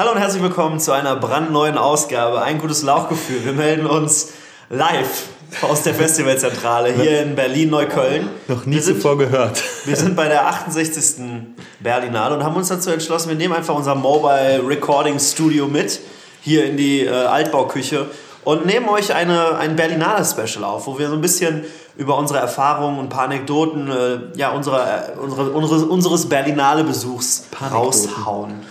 Hallo und herzlich willkommen zu einer brandneuen Ausgabe. Ein gutes Lauchgefühl. Wir melden uns live aus der Festivalzentrale hier in Berlin-Neukölln. Noch nie zuvor gehört. Wir sind bei der 68. Berlinale und haben uns dazu entschlossen, wir nehmen einfach unser Mobile Recording Studio mit hier in die äh, Altbauküche und nehmen euch eine, ein Berlinale Special auf, wo wir so ein bisschen über unsere Erfahrungen und ein paar Anekdoten äh, ja, unserer, äh, unsere, unsere, unseres Berlinale Besuchs raushauen.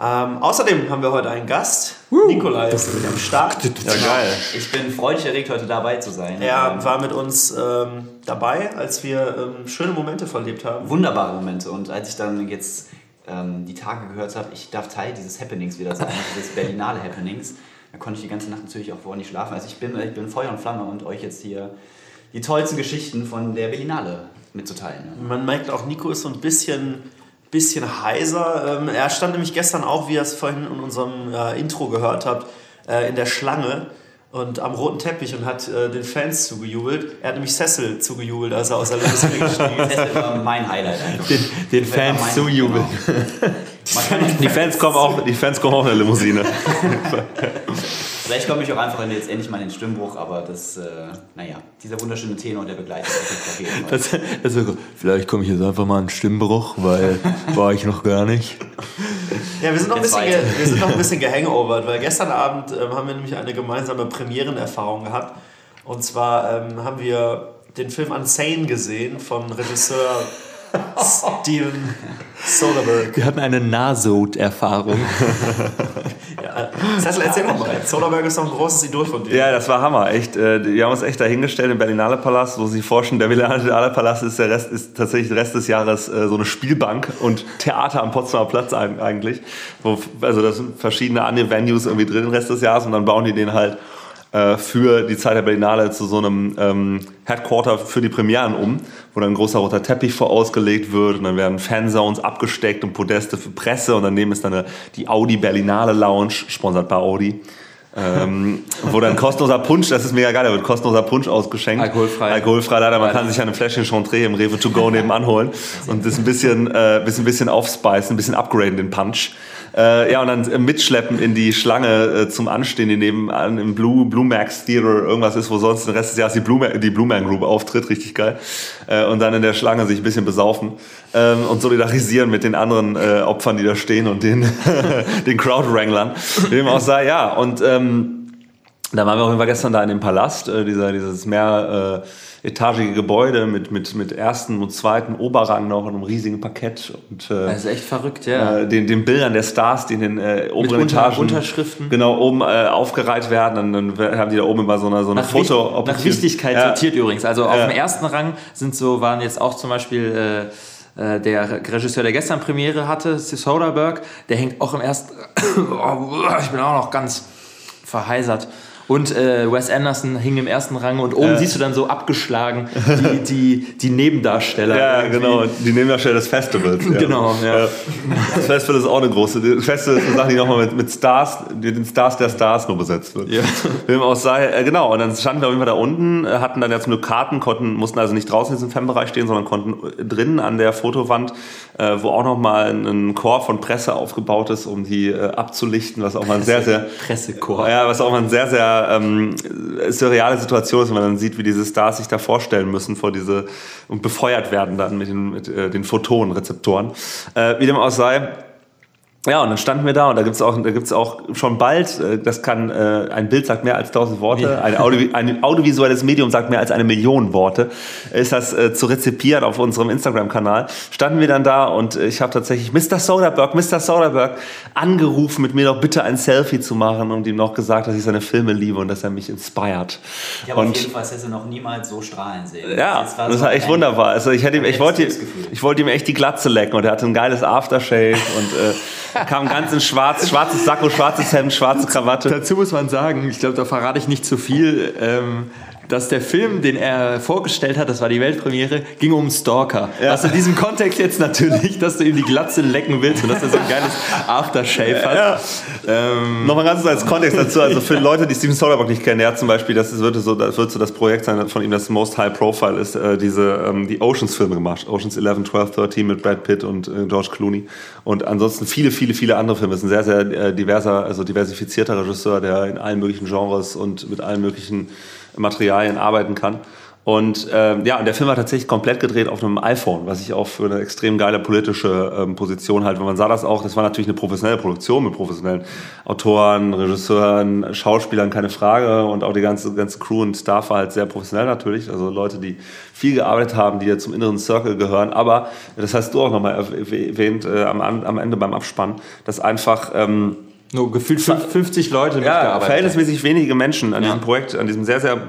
Ähm, außerdem haben wir heute einen Gast. Uh, Nikolai ist am Start. Ja, geil. Ich bin freudig erregt, heute dabei zu sein. Er war mit uns ähm, dabei, als wir ähm, schöne Momente verlebt haben. Wunderbare Momente. Und als ich dann jetzt ähm, die Tage gehört habe, ich darf Teil dieses Happenings wieder sein, dieses Berlinale Happenings, dann konnte ich die ganze Nacht natürlich auch vorher nicht schlafen. Also ich bin, ich bin Feuer und Flamme und euch jetzt hier die tollsten Geschichten von der Berlinale mitzuteilen. Man merkt auch, Nico ist so ein bisschen bisschen heiser. Ähm, er stand nämlich gestern auch, wie ihr es vorhin in unserem äh, Intro gehört habt, äh, in der Schlange und am roten Teppich und hat äh, den Fans zugejubelt. Er hat nämlich Cecil zugejubelt, als er aus der Limousine gestiegen ist. Das war mein Highlight einfach. Den, den Fans zujubeln. Genau. die, Fans kommen auch, die Fans kommen auch in der Limousine. Vielleicht komme ich auch einfach jetzt endlich mal in den Stimmbruch, aber das, äh, naja, dieser wunderschöne Tenor, der begleitet das, das Vielleicht komme ich jetzt einfach mal in den Stimmbruch, weil war ich noch gar nicht. Ja, wir sind noch, ein bisschen, wir sind noch ein bisschen gehangovert, weil gestern Abend ähm, haben wir nämlich eine gemeinsame Premierenerfahrung gehabt. Und zwar ähm, haben wir den Film Unsane gesehen von Regisseur Steven Soderbergh. Wir hatten eine Nahsod-Erfahrung. ja, Cecil, erzähl mal. Soderbergh ist doch ein großes Idol von dir. Ja, das war Hammer. Echt. Äh, die haben uns echt dahingestellt im Berlinale Palast, wo sie forschen, der Berlinale Palast ist, der Rest, ist tatsächlich der Rest des Jahres äh, so eine Spielbank und Theater am Potsdamer Platz eigentlich. Wo, also da sind verschiedene andere Venues irgendwie drin den Rest des Jahres und dann bauen die den halt äh, für die Zeit der Berlinale zu so einem ähm, Headquarter für die Premieren um, wo dann ein großer roter Teppich vorausgelegt wird und dann werden Fanzones abgesteckt und Podeste für Presse und daneben ist dann eine, die Audi Berlinale Lounge, sponsert bei Audi. ähm, wo dann kostenloser Punsch, das ist mega geil, da wird kostenloser Punsch ausgeschenkt. Alkoholfrei. Alkoholfrei leider, man kann sich eine Fläschchen Chantre im Rewe to go nebenan holen und das ein bisschen, äh, bisschen, bisschen aufspeisen, ein bisschen upgraden den Punch. Äh, ja, und dann äh, mitschleppen in die Schlange äh, zum Anstehen, die nebenan im Blue, Blue Max Theater irgendwas ist, wo sonst den Rest des Jahres die Blue, die Blue Man Group auftritt, richtig geil. Äh, und dann in der Schlange sich ein bisschen besaufen ähm, und solidarisieren mit den anderen äh, Opfern, die da stehen und den, den Crowd-Wranglern. Wie dem auch sei, ja. Und ähm, da waren wir auf jeden Fall gestern da in dem Palast, äh, dieser, dieses mehr... Äh, Gebäude mit, mit, mit ersten und zweiten Oberrang noch und einem riesigen Parkett. Und, äh, das ist echt verrückt, ja. Äh, den, den Bildern der Stars, die in den äh, oberen mit Etagen Unterschriften. genau oben äh, aufgereiht werden. Und dann haben die da oben immer so eine, so eine nach Foto. Wicht, nach Wichtigkeit ja. sortiert übrigens. Also auf dem ersten Rang sind so, waren jetzt auch zum Beispiel der Regisseur, der gestern Premiere hatte, Soderbergh, der hängt auch im ersten. oh, ich bin auch noch ganz verheisert. Und äh, Wes Anderson hing im ersten Rang und oben äh. siehst du dann so abgeschlagen die, die, die Nebendarsteller. Ja, irgendwie. genau, die Nebendarsteller des Festivals. Ja. Genau, ja. Das Festival ist auch eine große. Das Festival ist eine Sache, die nochmal mit, mit Stars, mit den Stars der Stars nur besetzt wird. Ja. Wem auch sei, äh, genau, und dann standen wir auf jeden Fall da unten, äh, hatten dann jetzt nur Karten, konnten, mussten also nicht draußen in diesem Fanbereich stehen, sondern konnten drinnen an der Fotowand, äh, wo auch nochmal ein, ein Chor von Presse aufgebaut ist, um die äh, abzulichten, was auch mal Presse, sehr, sehr. Pressechor. Ja, was auch mal ein sehr, sehr ähm, surreale Situation ist, wenn man dann sieht, wie diese Stars sich da vorstellen müssen vor diese und befeuert werden dann mit den, mit, äh, den Photonenrezeptoren. Äh, wie dem auch sei, ja, und dann standen wir da und da gibt's auch, da gibt's auch schon bald, äh, das kann, äh, ein Bild sagt mehr als tausend Worte, ein, Audio, ein audiovisuelles Medium sagt mehr als eine Million Worte, ist das äh, zu rezipieren auf unserem Instagram-Kanal. Standen wir dann da und ich habe tatsächlich Mr. Soderbergh, Mr. Soderbergh angerufen, mit mir doch bitte ein Selfie zu machen und ihm noch gesagt, dass ich seine Filme liebe und dass er mich inspiriert. Aber und, auf jeden Fall hätte noch niemals so strahlen sehen. Ja, das war, das war echt wunderbar. Also ich hätte ihm, ich wollte, ich wollte ihm echt die Glatze lecken und er hatte ein geiles Aftershave und äh, kam ganz in schwarz, schwarzes Sakko, schwarzes Hemd, schwarze Krawatte. Dazu muss man sagen, ich glaube, da verrate ich nicht zu viel. Ähm, dass der Film, den er vorgestellt hat, das war die Weltpremiere, ging um Stalker. Ja. Was in diesem Kontext jetzt natürlich, dass du ihm die Glatze lecken willst und dass er so ein geiles Aftershave hat. Ja. Ähm, Nochmal ganz als Kontext dazu, also für Leute, die Steven Soderbergh nicht kennen, der hat zum Beispiel, das wird so das, wird so das Projekt sein von ihm, das Most High Profile ist, äh, diese, ähm, die Oceans-Filme gemacht. Oceans 11, 12, 13 mit Brad Pitt und äh, George Clooney. Und ansonsten viele, viele, viele andere Filme. Es ist ein sehr, sehr äh, diverser, also diversifizierter Regisseur, der in allen möglichen Genres und mit allen möglichen Materialien arbeiten kann. Und ähm, ja, und der Film war tatsächlich komplett gedreht auf einem iPhone, was ich auch für eine extrem geile politische ähm, Position halte. Man sah das auch, das war natürlich eine professionelle Produktion mit professionellen Autoren, Regisseuren, Schauspielern, keine Frage. Und auch die ganze, ganze Crew und Staff war halt sehr professionell natürlich. Also Leute, die viel gearbeitet haben, die ja zum inneren Circle gehören. Aber, das hast du auch nochmal erwähnt, äh, am, am Ende beim Abspann, dass einfach... Ähm, nur gefühlt 50 Leute ja, verhältnismäßig wenige Menschen an ja. diesem Projekt, an diesem sehr, sehr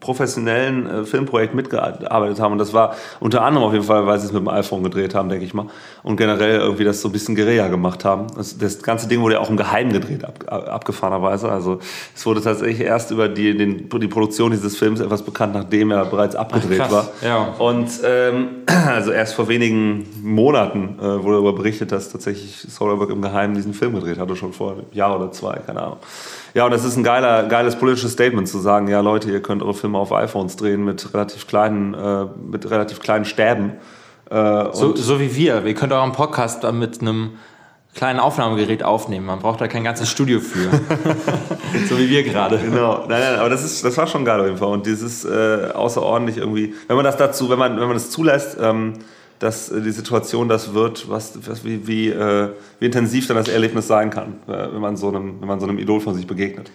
professionellen äh, Filmprojekt mitgearbeitet haben. Und das war unter anderem auf jeden Fall, weil sie es mit dem iPhone gedreht haben, denke ich mal. Und generell irgendwie das so ein bisschen Guerilla gemacht haben. Das, das ganze Ding wurde ja auch im Geheimen gedreht, ab, abgefahrenerweise. Also es wurde tatsächlich erst über die, den, die Produktion dieses Films etwas bekannt, nachdem er bereits abgedreht Ach, war. Ja. Und ähm, also erst vor wenigen Monaten äh, wurde darüber berichtet, dass tatsächlich Soderbergh im Geheimen diesen Film gedreht hatte, schon vor einem Jahr oder zwei, keine Ahnung. Ja, und das ist ein geiler, geiles politisches Statement zu sagen, ja Leute, ihr könnt eure Filme auf iPhones drehen mit relativ kleinen, äh, mit relativ kleinen Stäben. Äh, so, so wie wir. Ihr könnt euren Podcast mit einem kleinen Aufnahmegerät aufnehmen. Man braucht da kein ganzes Studio für. so wie wir gerade. Genau. Nein, nein, aber das, ist, das war schon geil auf jeden Fall. Und dieses äh, außerordentlich irgendwie, wenn man das dazu, wenn man, wenn man das zulässt, ähm, dass äh, die Situation das wird, was, was wie, wie, äh, wie intensiv dann das Erlebnis sein kann, äh, wenn, man so einem, wenn man so einem Idol von sich begegnet.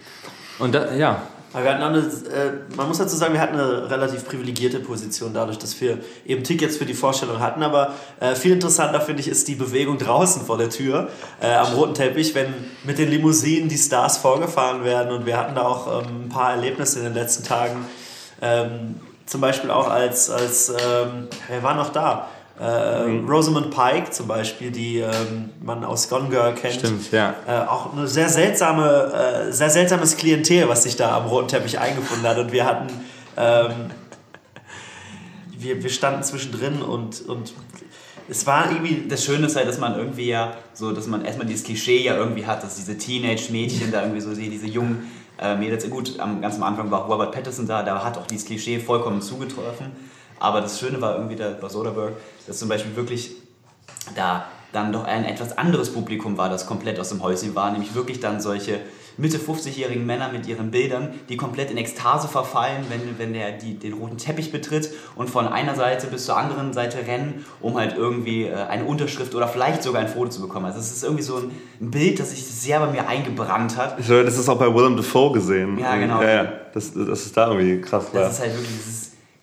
Und da, ja. Aber wir hatten eine, äh, man muss dazu sagen, wir hatten eine relativ privilegierte Position dadurch, dass wir eben Tickets für die Vorstellung hatten. Aber äh, viel interessanter finde ich ist die Bewegung draußen vor der Tür äh, am roten Teppich, wenn mit den Limousinen die Stars vorgefahren werden. Und wir hatten da auch ähm, ein paar Erlebnisse in den letzten Tagen. Ähm, zum Beispiel auch als, als ähm, wer war noch da? Äh, mhm. Rosamund Pike zum Beispiel, die ähm, man aus Gone Girl kennt. Stimmt, ja. Äh, auch eine sehr seltsame, äh, sehr seltsames Klientel, was sich da am roten Teppich eingefunden hat. Und wir hatten, ähm, wir, wir standen zwischendrin und, und es war irgendwie. Das Schöne ist halt, dass man irgendwie ja so, dass man erstmal dieses Klischee ja irgendwie hat, dass diese Teenage-Mädchen da irgendwie so sehen, diese jungen äh, Mädels. Gut, am, ganz am Anfang war Robert Pattinson da, da hat auch dieses Klischee vollkommen zugetroffen. Aber das Schöne war irgendwie der, bei Soderbergh, dass zum Beispiel wirklich da dann doch ein etwas anderes Publikum war, das komplett aus dem Häuschen war, nämlich wirklich dann solche Mitte 50-jährigen Männer mit ihren Bildern, die komplett in Ekstase verfallen, wenn, wenn der die, den roten Teppich betritt und von einer Seite bis zur anderen Seite rennen, um halt irgendwie äh, eine Unterschrift oder vielleicht sogar ein Foto zu bekommen. Also es ist irgendwie so ein, Bild, das sich sehr bei mir eingebrannt hat. Ich glaube, das ist auch bei Willem Dafoe gesehen. Ja, genau. Ja, ja. Das, das ist da irgendwie krass. Das ist halt wirklich,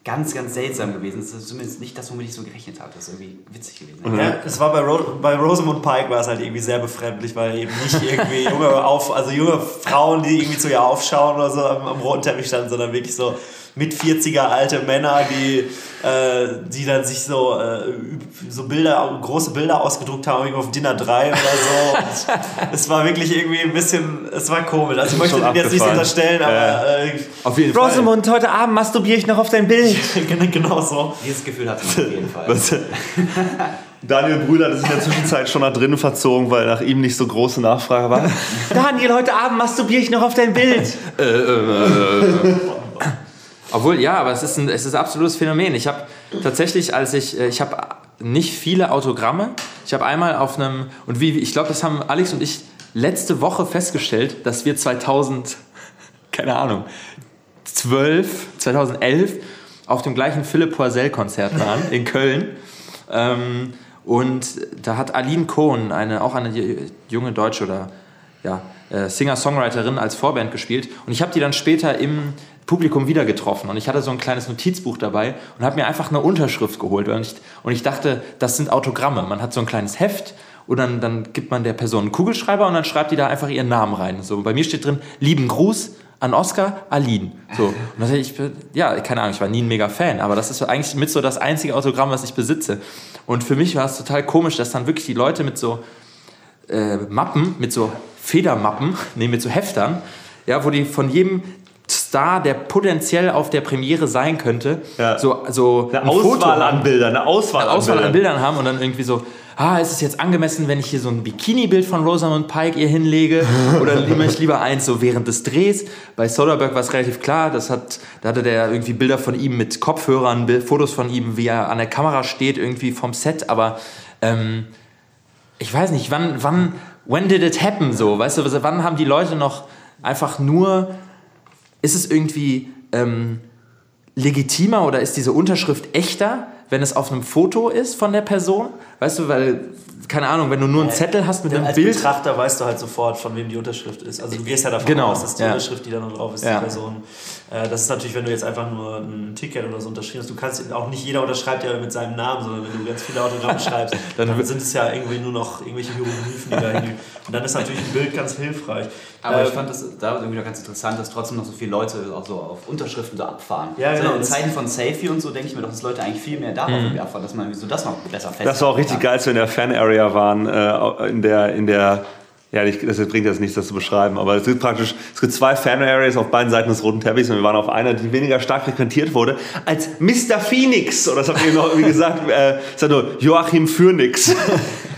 ganz, ganz seltsam gewesen. Das ist zumindest nicht das, womit ich so gerechnet habe. Das ist irgendwie witzig gewesen. Mhm. Ja, es war bei, Ro bei Rosamund Pike war es halt irgendwie sehr befremdlich, weil eben nicht irgendwie junge, auf, also junge Frauen, die irgendwie zu ihr aufschauen oder so am, am roten Teppich standen, sondern wirklich so mit 40er alte Männer, die, äh, die dann sich so, äh, so Bilder, große Bilder ausgedruckt haben, irgendwie auf Dinner 3 oder so. Es war wirklich irgendwie ein bisschen, es war komisch. Also ich möchte den jetzt nicht unterstellen, aber äh, auf jeden Rosamund, Fall. heute Abend masturbiere ich noch auf dein Bild. genau so. Dieses Gefühl hat man auf jeden Fall. Daniel Brüder hat sich in der Zwischenzeit schon nach drinnen verzogen, weil nach ihm nicht so große Nachfrage war. Daniel, heute Abend masturbiere ich noch auf dein Bild. äh, äh, äh. Obwohl, ja, aber es ist ein, es ist ein absolutes Phänomen. Ich habe tatsächlich, als ich, äh, ich habe nicht viele Autogramme. Ich habe einmal auf einem, und wie, ich glaube, das haben Alex und ich letzte Woche festgestellt, dass wir 2000, keine Ahnung, 12, 2011 auf dem gleichen Philipp Poisel-Konzert waren in Köln. Ähm, und da hat Aline Kohn, eine, auch eine junge Deutsche oder ja, äh, Singer-Songwriterin, als Vorband gespielt. Und ich habe die dann später im Publikum wieder getroffen und ich hatte so ein kleines Notizbuch dabei und habe mir einfach eine Unterschrift geholt und ich, und ich dachte, das sind Autogramme. Man hat so ein kleines Heft und dann, dann gibt man der Person einen Kugelschreiber und dann schreibt die da einfach ihren Namen rein. So, bei mir steht drin, lieben Gruß an Oscar Aline. So. Und das, ich, ja, keine Ahnung, ich war nie ein mega Fan, aber das ist eigentlich mit so das einzige Autogramm, was ich besitze. Und für mich war es total komisch, dass dann wirklich die Leute mit so äh, Mappen, mit so Federmappen, nee, mit so Heftern, ja, wo die von jedem Star, der potenziell auf der Premiere sein könnte, Ja. so, so Eine ein Auswahl an Bildern, eine Auswahl, eine an Auswahl Bildern. an Bildern haben und dann irgendwie so, ah, ist es jetzt angemessen, wenn ich hier so ein Bikini-Bild von Rosamund Pike ihr hinlege? Oder nehme ich lieber eins so während des Drehs? Bei Soderbergh war es relativ klar, das hat, da hatte der irgendwie Bilder von ihm mit Kopfhörern, Fotos von ihm, wie er an der Kamera steht, irgendwie vom Set, aber ähm, ich weiß nicht, wann, wann, when did it happen so? Weißt du, wann haben die Leute noch einfach nur, ist es irgendwie ähm, legitimer oder ist diese Unterschrift echter, wenn es auf einem Foto ist von der Person? Weißt du, weil, keine Ahnung, wenn du nur einen Zettel hast mit einem Als Bild. Betrachter weißt du halt sofort, von wem die Unterschrift ist. Also du gehst ja davon Genau, aus, dass die ja. Unterschrift, die da noch drauf ist, Ja. die Person. Äh, das ist natürlich, wenn du jetzt einfach nur ein Ticket oder so unterschrieben hast. Du kannst auch nicht jeder unterschreibt ja mit seinem Namen, sondern wenn du ganz viele Autogramme schreibst, Dann dann, sind es ja irgendwie nur noch irgendwelche Hieroglyphen, die da hängen. Und dann ist natürlich ein Bild ganz hilfreich. Aber ich Ähm, fand das da irgendwie noch ganz interessant, dass trotzdem noch so viele Leute auch so auf Unterschriften so abfahren. Ja, so genau, in das- Zeiten von Selfie und so denke ich mir doch, dass Leute eigentlich viel mehr darauf irgendwie abfahren, dass man irgendwie so das noch besser fest. Das war auch richtig geil, als wir in der Fan-Area waren, äh, in der, in der, ja, ich, das bringt jetzt nichts, das zu beschreiben, aber es gibt praktisch, es gibt zwei Fan-Areas auf beiden Seiten des roten Teppichs und wir waren auf einer, die weniger stark frequentiert wurde, als Mr. Phoenix, oder das habt ihr noch irgendwie gesagt, äh, ja nur Joachim Phoenix,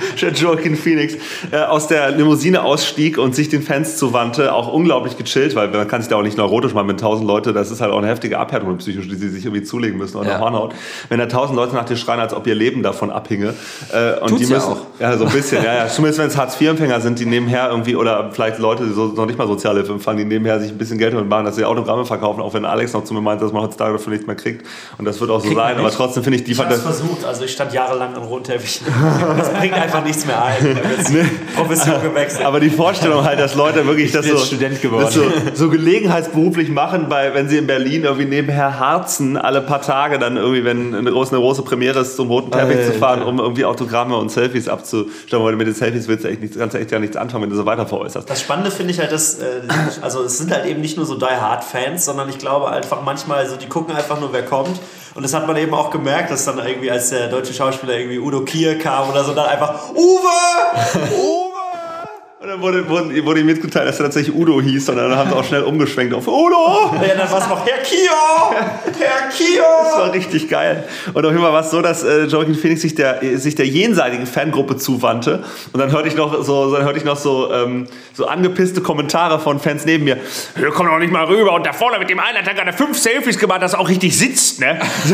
Joachim Phoenix, äh, aus der Limousine ausstieg und sich den Fans zuwandte, auch unglaublich gechillt, weil man kann sich da auch nicht neurotisch machen mit tausend Leute, das ist halt auch eine heftige Abhärtung psychisch, die sie sich irgendwie zulegen müssen oder Ja. Hornhaut. Wenn da tausend Leute nach dir schreien, als ob ihr Leben davon abhinge, äh, und Tut's die ja müssen, auch. ja, so ein bisschen, ja, ja. Zumindest wenn es Hartz-IV-Empfänger sind, die nebenher irgendwie, oder vielleicht Leute, die so, noch nicht mal Sozialhilfe empfangen, die nebenher sich ein bisschen Geld damit machen, dass sie Autogramme verkaufen, auch wenn Alex noch zu mir meint, dass man heutzutage dafür nichts mehr kriegt. Und das wird auch so Kriegt sein, aber trotzdem finde ich die Ich habe versucht, also ich stand jahrelang am roten. Das bringt einfach nichts mehr ein. Jetzt Profession gewechselt. aber die Vorstellung halt, dass Leute wirklich das so, Student geworden. das so, so gelegenheitsberuflich machen, bei, wenn sie in Berlin irgendwie nebenher harzen, alle paar Tage dann irgendwie, wenn eine große, eine große Premiere ist, zum roten Teppich zu fahren, um irgendwie Autogramme und Selfies abzustellen, weil mit den Selfies willst du echt nichts, kannst du echt ja nichts anfangen, wenn du so weiter veräußerst. Das Spannende finde ich halt, dass, äh, also es sind halt eben nicht nur so Die Hard Fans, sondern ich glaube einfach manchmal, so die gucken einfach nur, wer kommt. Und das hat man eben auch gemerkt, dass dann irgendwie, als der deutsche Schauspieler irgendwie Udo Kier kam oder so, dann einfach Uwe! Uwe! Und dann wurde, wurde, wurde ihm mitgeteilt, dass er tatsächlich Udo hieß und dann haben sie auch schnell umgeschwenkt auf Udo! Ja, dann war es noch Herr Kio! Herr Das Kio! war richtig geil. Und auf jeden Fall war es so, dass äh, Joaquin Phoenix sich der, sich der jenseitigen Fangruppe zuwandte. Und dann hörte ich noch so, dann hörte ich noch so, ähm, so angepisste Kommentare von Fans neben mir. Wir kommen doch nicht mal rüber. Und da vorne mit dem einen hat er gerade fünf Selfies gemacht, das auch richtig sitzt, ne?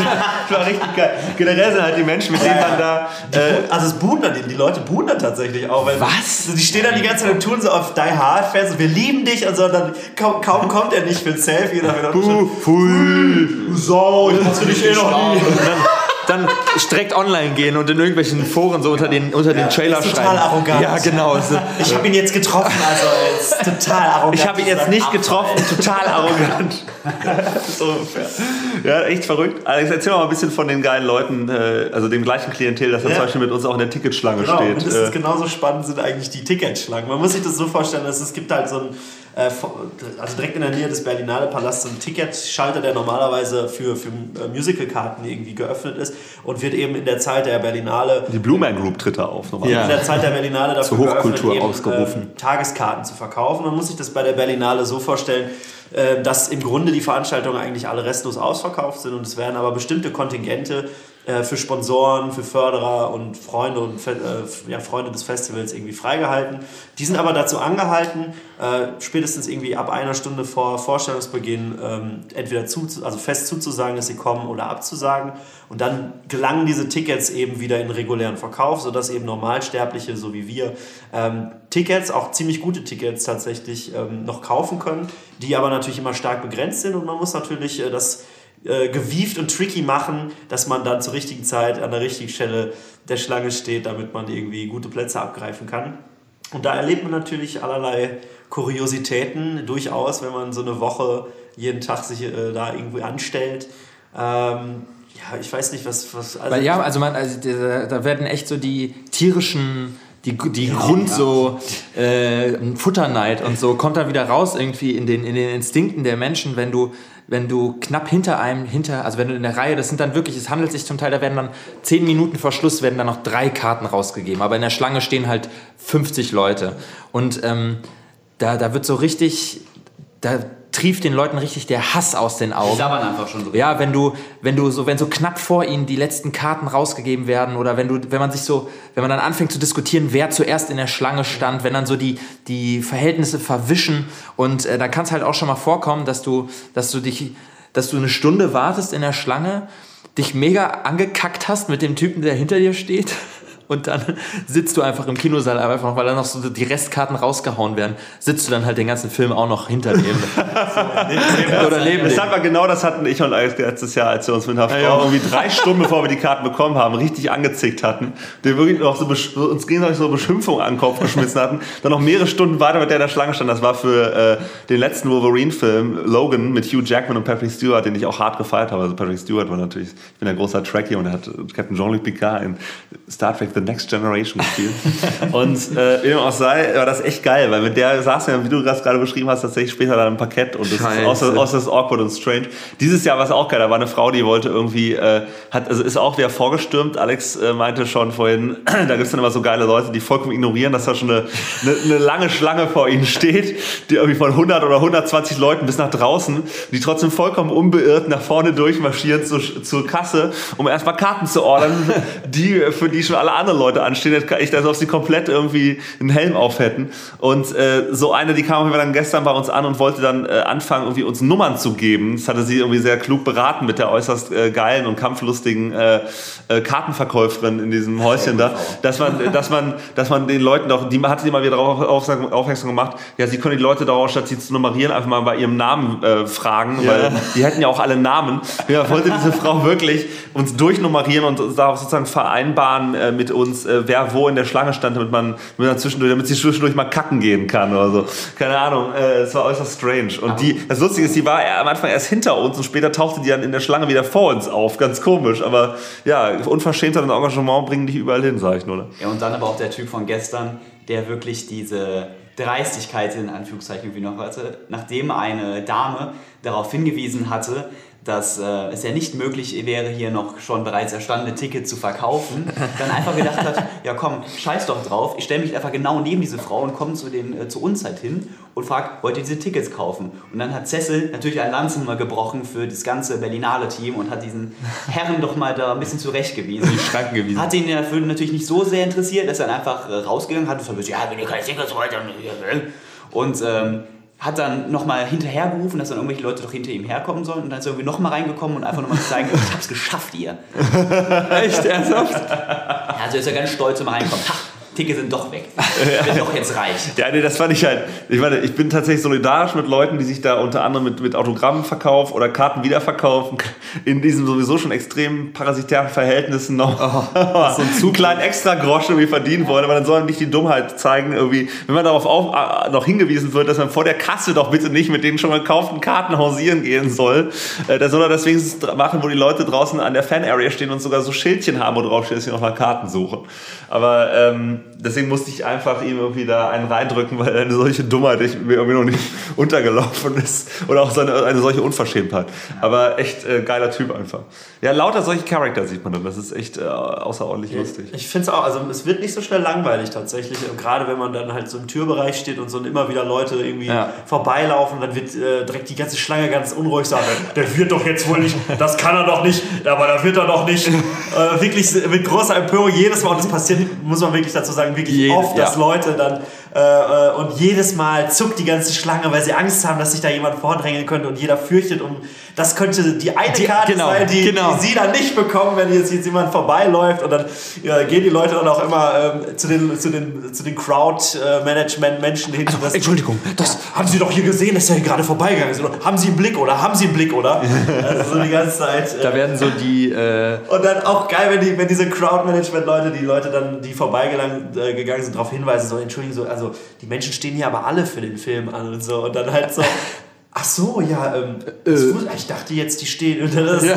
Das war richtig geil. Generell sind halt die Menschen, mit denen man da. Äh, Also es buhen dann, die Leute buhen dann tatsächlich auch. Weil Was? Die stehen dann die ganze Zeit und tun so auf Die Hard Fans und wir lieben dich und so. Und dann kaum, kaum kommt er nicht für ein Selfie. Oder für uh, pfui. du Sau, ich für dich eh noch nie. Und dann, direkt online gehen und in irgendwelchen Foren so unter den, unter den Trailer ist total schreiben. arrogant. Ja, genau. Ich habe ihn jetzt getroffen, also ist total arrogant. Ich habe ihn jetzt nicht getroffen, total arrogant. so ungefähr. Ja, echt verrückt. Alex, erzähl mal ein bisschen von den geilen Leuten, äh, also dem gleichen Klientel, das ja. Ja. zum Beispiel mit uns auch in der Ticketschlange Genau, steht. mindestens Äh, genauso spannend sind eigentlich die Ticketschlangen. Man muss sich das so vorstellen, dass es gibt halt so ein, äh, also direkt in der Nähe des Berlinale Palasts so einen Ticketschalter, der normalerweise für, für äh, Musicalkarten irgendwie geöffnet ist und wird eben in der Zeit der Berlinale die Blue Man Group tritt da auf. Nochmal. Ja. in der Zeit der Berlinale dafür Zur Hochkultur geöffnet, eben, ausgerufen. ähm, Tageskarten zu verkaufen. Man muss sich das bei der Berlinale so vorstellen, äh, dass im Grunde die Veranstaltungen eigentlich alle restlos ausverkauft sind und es werden aber bestimmte Kontingente äh, für Sponsoren, für Förderer und Freunde und äh, ja, Freunde des Festivals irgendwie freigehalten. Die sind aber dazu angehalten, äh, spätestens irgendwie ab einer Stunde vor Vorstellungsbeginn ähm, entweder zu, also fest zuzusagen, dass sie kommen oder abzusagen. Und dann gelangen diese Tickets eben wieder in regulären Verkauf, sodass eben Normalsterbliche, so wie wir, ähm, Tickets, auch ziemlich gute Tickets tatsächlich ähm, noch kaufen können, die aber natürlich immer stark begrenzt sind und man muss natürlich äh, das äh, gewieft und tricky machen, dass man dann zur richtigen Zeit an der richtigen Stelle der Schlange steht, damit man irgendwie gute Plätze abgreifen kann. Und da erlebt man natürlich allerlei Kuriositäten durchaus, wenn man so eine Woche jeden Tag sich äh, da irgendwie anstellt. Ähm, ja, ich weiß nicht, was. was also Weil, ja, also, man, also da, werden echt so die tierischen, die, die Grund so äh, Futterneid und so kommt dann wieder raus irgendwie in den, in den Instinkten der Menschen, wenn du wenn du knapp hinter einem, hinter, also wenn du in der Reihe, das sind dann wirklich, es handelt sich zum Teil, da werden dann zehn Minuten vor Schluss werden dann noch drei Karten rausgegeben, aber in der Schlange stehen halt 50 Leute. Und ähm, da, da wird so richtig, da trieft den Leuten richtig der Hass aus den Augen. Die sabbern einfach schon so. Ja, wenn du, wenn du so, wenn so knapp vor ihnen die letzten Karten rausgegeben werden oder wenn du, wenn man sich so, wenn man dann anfängt zu diskutieren, wer zuerst in der Schlange stand, wenn dann so die, die Verhältnisse verwischen und äh, dann kann es halt auch schon mal vorkommen, dass du, dass du dich, dass du eine Stunde wartest in der Schlange, dich mega angekackt hast mit dem Typen, der hinter dir steht. Und dann sitzt du einfach im Kinosaal einfach noch, weil dann noch so die Restkarten rausgehauen werden, sitzt du dann halt den ganzen Film auch noch hinter dem. Oder neben das hatten wir genau das hatten ich und Alex letztes Jahr, als wir uns mit einer Frau ja, irgendwie drei Stunden bevor wir die Karten bekommen haben, richtig angezickt hatten, der wirklich noch so uns gegenseitig so Beschimpfungen an den Kopf geschmissen hatten, dann noch mehrere Stunden weiter mit der in der Schlange stand. Das war für äh, den letzten Wolverine-Film Logan mit Hugh Jackman und Patrick Stewart, den ich auch hart gefeiert habe. Also Patrick Stewart war natürlich, ich bin ein großer Trekkie und er hat Captain Jean-Luc Picard in Star Trek The Next Generation gespielt. und äh, wie dem auch sei, war das echt geil, weil mit der saß ja, wie du das gerade beschrieben hast, tatsächlich später dann im Parkett und das Scheiße. ist außer, awkward und strange. Dieses Jahr war es auch geil, da war eine Frau, die wollte irgendwie, äh, hat, also ist auch wieder vorgestürmt. Alex äh, meinte schon vorhin, da gibt es dann immer so geile Leute, die vollkommen ignorieren, dass da schon eine, eine, eine, lange Schlange vor ihnen steht, die irgendwie von 100 oder 120 Leuten bis nach draußen, die trotzdem vollkommen unbeirrt nach vorne durchmarschieren zur, zur Kasse, um erstmal Karten zu ordern, die, für die schon alle anderen Leute anstehen, ich, als ob sie komplett irgendwie einen Helm auf hätten. Und äh, so eine, die kam dann gestern bei uns an und wollte dann äh, anfangen, irgendwie uns Nummern zu geben. Das hatte sie irgendwie sehr klug beraten mit der äußerst äh, geilen und kampflustigen äh, äh, Kartenverkäuferin in diesem Häuschen da, dass man, dass man, dass man den Leuten doch, die hat sie mal wieder darauf aufmerksam gemacht, ja, sie können die Leute darauf, statt sie zu nummerieren, einfach mal bei ihrem Namen äh, fragen, ja. weil die hätten ja auch alle Namen. Ja, wollte diese Frau wirklich uns durchnummerieren und darauf sozusagen vereinbaren äh, mit uns, äh, wer wo in der Schlange stand, damit man, damit, man zwischendurch, damit sie zwischendurch mal kacken gehen kann oder so. Keine Ahnung, äh, es war äußerst strange. Und die, das Lustige ist, die war am Anfang erst hinter uns und später tauchte die dann in der Schlange wieder vor uns auf. Ganz komisch, aber ja, Unverschämtheit und Engagement bringen dich überall hin, sag ich nur. Ne? Ja, und dann aber auch der Typ von gestern, der wirklich diese Dreistigkeit in Anführungszeichen irgendwie noch hatte, nachdem eine Dame darauf hingewiesen hatte, dass äh, es ja nicht möglich wäre, hier noch schon bereits erstandene Tickets zu verkaufen, dann einfach gedacht hat, ja komm, scheiß doch drauf, ich stelle mich einfach genau neben diese Frau und komme zu, den, äh, zur Unzeit hin und frage, wollt ihr diese Tickets kaufen? Und dann hat Cecil natürlich ein Lanzen gebrochen für das ganze Berlinale Team und hat diesen Herren doch mal da ein bisschen zurechtgewiesen. Die Schranken gewiesen. Hat ihn dafür natürlich nicht so sehr interessiert, dass er dann einfach äh, rausgegangen hat und gesagt, ja, wenn ihr keine Tickets wollt, dann... Und ähm, hat dann nochmal hinterhergerufen, dass dann irgendwelche Leute doch hinter ihm herkommen sollen und dann ist er irgendwie nochmal reingekommen und einfach nochmal zu zeigen, ich hab's geschafft, ihr. Echt ernsthaft? Also ist er ganz stolz immer reinkommen. Ha, Tickets sind doch weg. Ich bin doch jetzt reich. Ja, nee, das fand ich halt. Ich meine, ich bin tatsächlich solidarisch mit Leuten, die sich da unter anderem mit, mit Autogrammverkauf oder Karten wiederverkaufen, in diesen sowieso schon extrem parasitären Verhältnissen noch oh, so einen zu kleinen extra Groschen irgendwie verdienen wollen. Aber dann sollen nicht die Dummheit zeigen, irgendwie, wenn man darauf auf, äh, noch hingewiesen wird, dass man vor der Kasse doch bitte nicht mit den schon gekauften Karten hausieren gehen soll. Äh, da soll er das wenigstens machen, wo die Leute draußen an der Fan-Area stehen und sogar so Schildchen haben, wo drauf steht, dass sie noch nach Karten suchen. Aber ähm, deswegen musste ich einfach ihm irgendwie da einen reindrücken, weil eine solche Dummheit ich, mir irgendwie noch nicht untergelaufen ist. Oder auch seine, eine solche Unverschämtheit. Aber echt äh, geiler Typ einfach. Ja, lauter solche Charakter sieht man dann. Das ist echt äh, außerordentlich ja, lustig. Ich finde es auch, also es wird nicht so schnell langweilig tatsächlich. Und gerade wenn man dann halt so im Türbereich steht und so und immer wieder Leute irgendwie ja. vorbeilaufen, dann wird äh, direkt die ganze Schlange ganz unruhig sagen, der wird doch jetzt wohl nicht, das kann er doch nicht, aber da wird er doch nicht. Äh, wirklich mit großer Empörung jedes Mal, und das passiert, muss man wirklich dazu sagen, wirklich Jede, oft, dass ja. Leute dann äh, äh, und jedes Mal zuckt die ganze Schlange, weil sie Angst haben, dass sich da jemand vordrängeln könnte und jeder fürchtet um. Das könnte die eine die, Karte genau, sein, die, genau. die, sie dann nicht bekommen, wenn jetzt, jetzt jemand vorbeiläuft. Und dann ja, gehen die Leute dann auch immer ähm, zu den, zu den, zu den Crowd-Management-Menschen hin. Also, Entschuldigung, das haben Sie doch hier gesehen, dass er gerade vorbeigegangen ist. Oder, haben Sie einen Blick oder haben Sie einen Blick oder? also so die ganze Zeit. Äh, da werden so die. Äh und dann auch geil, wenn, die, wenn diese Crowd-Management-Leute die Leute dann, die vorbeigegangen äh, sind, darauf hinweisen, so, entschuldigen, so, also die Menschen stehen hier aber alle für den Film an und so. Und dann halt so, ach so, ja, ähm, äh. ich dachte jetzt, die stehen. Das, ja.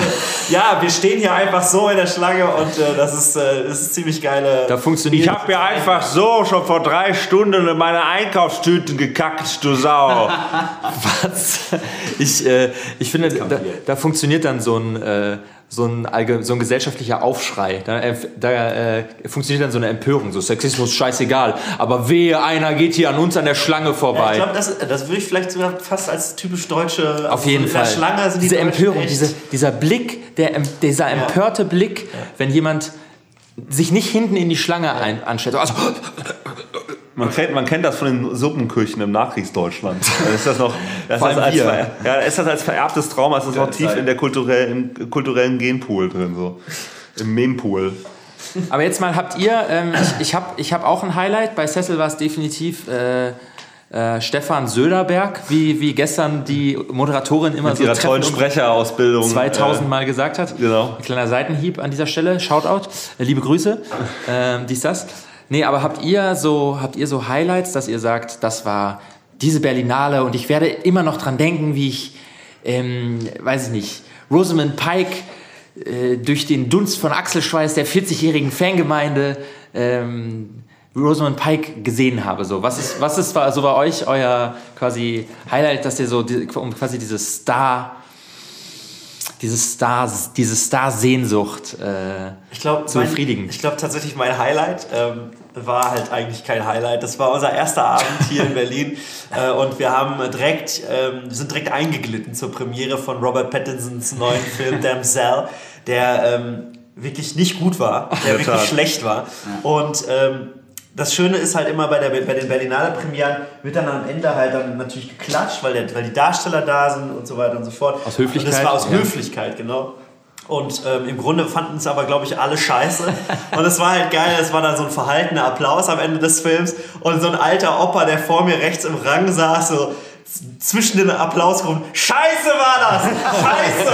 ja. wir stehen hier einfach so in der Schlange und äh, das, ist, äh, das ist ziemlich geile. Da funktioniert. Ich habe ja einfach so schon vor drei Stunden in meine Einkaufstüten gekackt, du Sau. Was? Ich, äh, ich finde, da, da, funktioniert dann so ein äh, so ein, so ein gesellschaftlicher Aufschrei. Da, äh, da äh, funktioniert dann so eine Empörung, so Sexismus, scheißegal. Aber wehe, einer geht hier an uns an der Schlange Ja, vorbei. ich glaube, das, das würde ich vielleicht sogar fast als typisch deutsche. Auf jeden in Fall. Schlange sind die diese Empörung, diese, dieser Blick, der, em- dieser empörte Blick, wenn jemand sich nicht hinten in die Schlange ein, anstellt. Also, Man kennt, man kennt das von den Suppenküchen im Nachkriegsdeutschland. Da ist das noch, das ist als, ja, ist das als vererbtes Trauma, ist das noch tief in der kulturellen, im kulturellen Genpool drin, so. Im Mempool. Aber jetzt mal habt ihr, ähm, ich, ich habe ich hab auch ein Highlight. Bei Cecil war es definitiv äh, äh, Stefan Söderberg, wie, wie gestern die Moderatorin immer Mit so ihrer tollen Sprecherausbildung. 2000 Mal gesagt hat. Genau. Ein kleiner Seitenhieb an dieser Stelle. Shoutout. Äh, liebe Grüße. Ähm, dies, das. Nee, aber habt ihr, so, habt ihr so Highlights, dass ihr sagt, das war diese Berlinale und ich werde immer noch dran denken, wie ich, ähm, weiß ich nicht, Rosamund Pike äh, durch den Dunst von Achselschweiß der 40-jährigen Fangemeinde ähm, Rosamund Pike gesehen habe. So, was ist, was ist so bei euch euer quasi Highlight, dass ihr so um quasi diese Star, diese Star, diese Star-Sehnsucht äh, Ich glaube, zu befriedigen. Ich glaube tatsächlich, mein Highlight ähm, war halt eigentlich kein Highlight. Das war unser erster Abend hier in Berlin äh, und wir haben direkt, ähm, sind direkt eingeglitten zur Premiere von Robert Pattinsons neuen Film Damsel, der ähm, wirklich nicht gut war, der wirklich schlecht war. Und ähm, das Schöne ist halt immer bei, der, bei den Berlinale Premieren wird dann am Ende halt dann natürlich geklatscht, weil, der, weil die Darsteller da sind und so weiter und so fort. Aus Höflichkeit, Und das war aus ja. Höflichkeit, genau. Und ähm, im Grunde fanden es aber, glaube ich, alle scheiße. Und es war halt geil, es war dann so ein verhaltener Applaus am Esse des Films und so ein alter Opa, der vor mir rechts im Rang saß, so zwischen den Applausgruppen, Scheiße war das! Scheiße!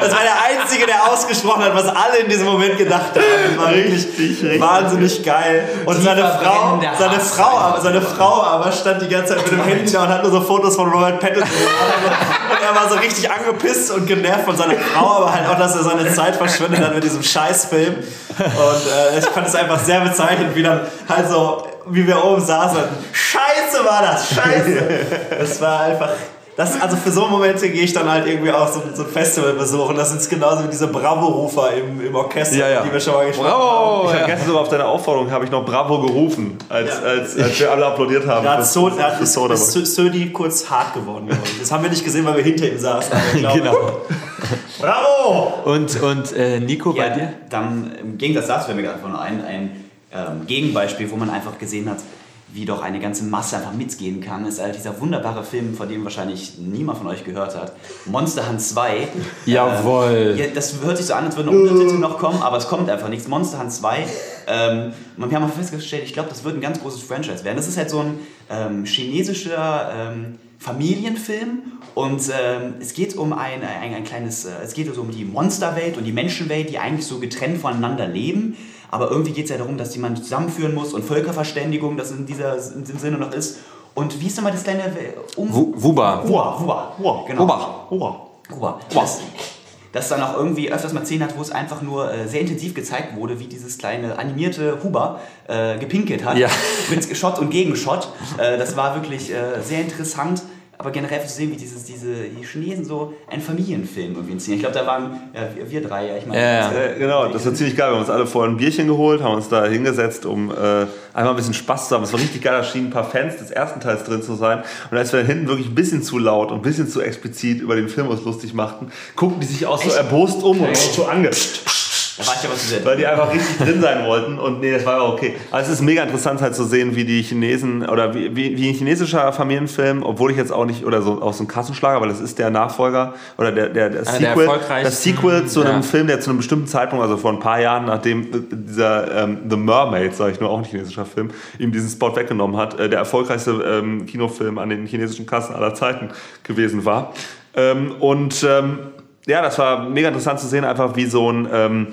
Das war der Einzige, der ausgesprochen hat, was alle in diesem Moment gedacht haben. Das war wirklich wahnsinnig geil. Und seine Frau, seine Frau, aber, seine Frau aber stand die ganze Zeit mit dem Handy da und hat nur so Fotos von Robert Pattinson. Und er war so richtig angepisst und genervt von seiner Frau, aber halt auch, dass er seine Zeit verschwendet hat mit diesem Scheißfilm. Und äh, ich fand es einfach sehr bezeichnend, wie dann halt so, wie wir oben saßen. Scheiße war das, scheiße. Das war einfach. Das, also für so Momente gehe ich dann halt irgendwie auch so, so ein Festival besuchen. Das sind genauso wie diese Bravo-Rufer im, im Orchester, Ja, ja. die wir schon mal gesprochen haben. Bravo! Ich habe gestern sogar auf deine Aufforderung habe ich noch Bravo gerufen, als, als, als wir alle applaudiert haben. Da hat, Södi kurz hart geworden. Das haben wir nicht gesehen, weil wir hinter ihm saßen. Aber ich glaube, Genau. Bravo! Und, und äh, Nico, bei Ja, dir? dann im Gegensatz dazu fällt mir gerade von ein, ein ähm, Gegenbeispiel, wo man einfach gesehen hat, wie doch eine ganze Masse einfach mitgehen kann, ist halt dieser wunderbare Film, von dem wahrscheinlich niemand von euch gehört hat. Monster Hunt 2. Jawohl. Ähm, ja, das hört sich so an, als würden noch Untertitel noch kommen, aber es kommt einfach nichts. Monster Hunt 2. Ähm, und wir haben auch festgestellt, ich glaube, das wird ein ganz großes Franchise werden. Das ist halt so ein ähm, chinesischer ähm, Familienfilm und ähm, es geht um ein, ein, ein kleines, äh, es geht so um die Monsterwelt und die Menschenwelt, die eigentlich so getrennt voneinander leben. Aber irgendwie geht es ja darum, dass die man zusammenführen muss und Völkerverständigung, das in, dieser, in diesem Sinne noch ist. Und wie ist nochmal das kleine äh, um Wu- Wuba. Hua, Hua, Hua, genau. Wuba. Oh. Kuba. Das, das dann auch irgendwie öfters mal Szenen hat, wo es einfach nur äh, sehr intensiv gezeigt wurde, wie dieses kleine animierte Huber äh, gepinkelt hat. Ja. Mit Shot und Gegenshot. Äh, das war wirklich äh, sehr interessant. Aber generell zu sehen, wie dieses, diese die Chinesen so einen Familienfilm irgendwie inszenieren. Ich glaube, da waren ja, wir, wir drei, ja, ich meine. Ja, ja. Äh, genau, das war ziemlich geil. Wir haben uns alle vorher ein Bierchen geholt, haben uns da hingesetzt, um äh, einmal ein bisschen Spaß zu haben. Es war richtig geil, da schienen ein paar Fans des ersten Teils drin zu sein. Und als wir dann hinten wirklich ein bisschen zu laut und ein bisschen zu explizit über den Film uns lustig machten, guckten die sich auch so erbost um und uns so ange... Da war ich aber zu sehr. Weil die einfach richtig drin sein wollten und nee, das war ja okay. Also es ist mega interessant halt zu sehen, wie die Chinesen oder wie, wie, wie ein chinesischer Familienfilm, obwohl ich jetzt auch nicht, oder so aus so einem Kassenschlager, weil das ist der Nachfolger oder der, der, der, der Sequel, erfolgreichsten, das Sequel zu einem ja. Film, der zu einem bestimmten Zeitpunkt, also vor ein paar Jahren, nachdem dieser ähm, The Mermaid, sage ich nur, auch ein chinesischer Film, ihm diesen Spot weggenommen hat, äh, der erfolgreichste ähm, Kinofilm an den chinesischen Kassen aller Zeiten gewesen war. Ähm, und ähm, ja, das war mega interessant zu sehen, einfach wie so ein ähm,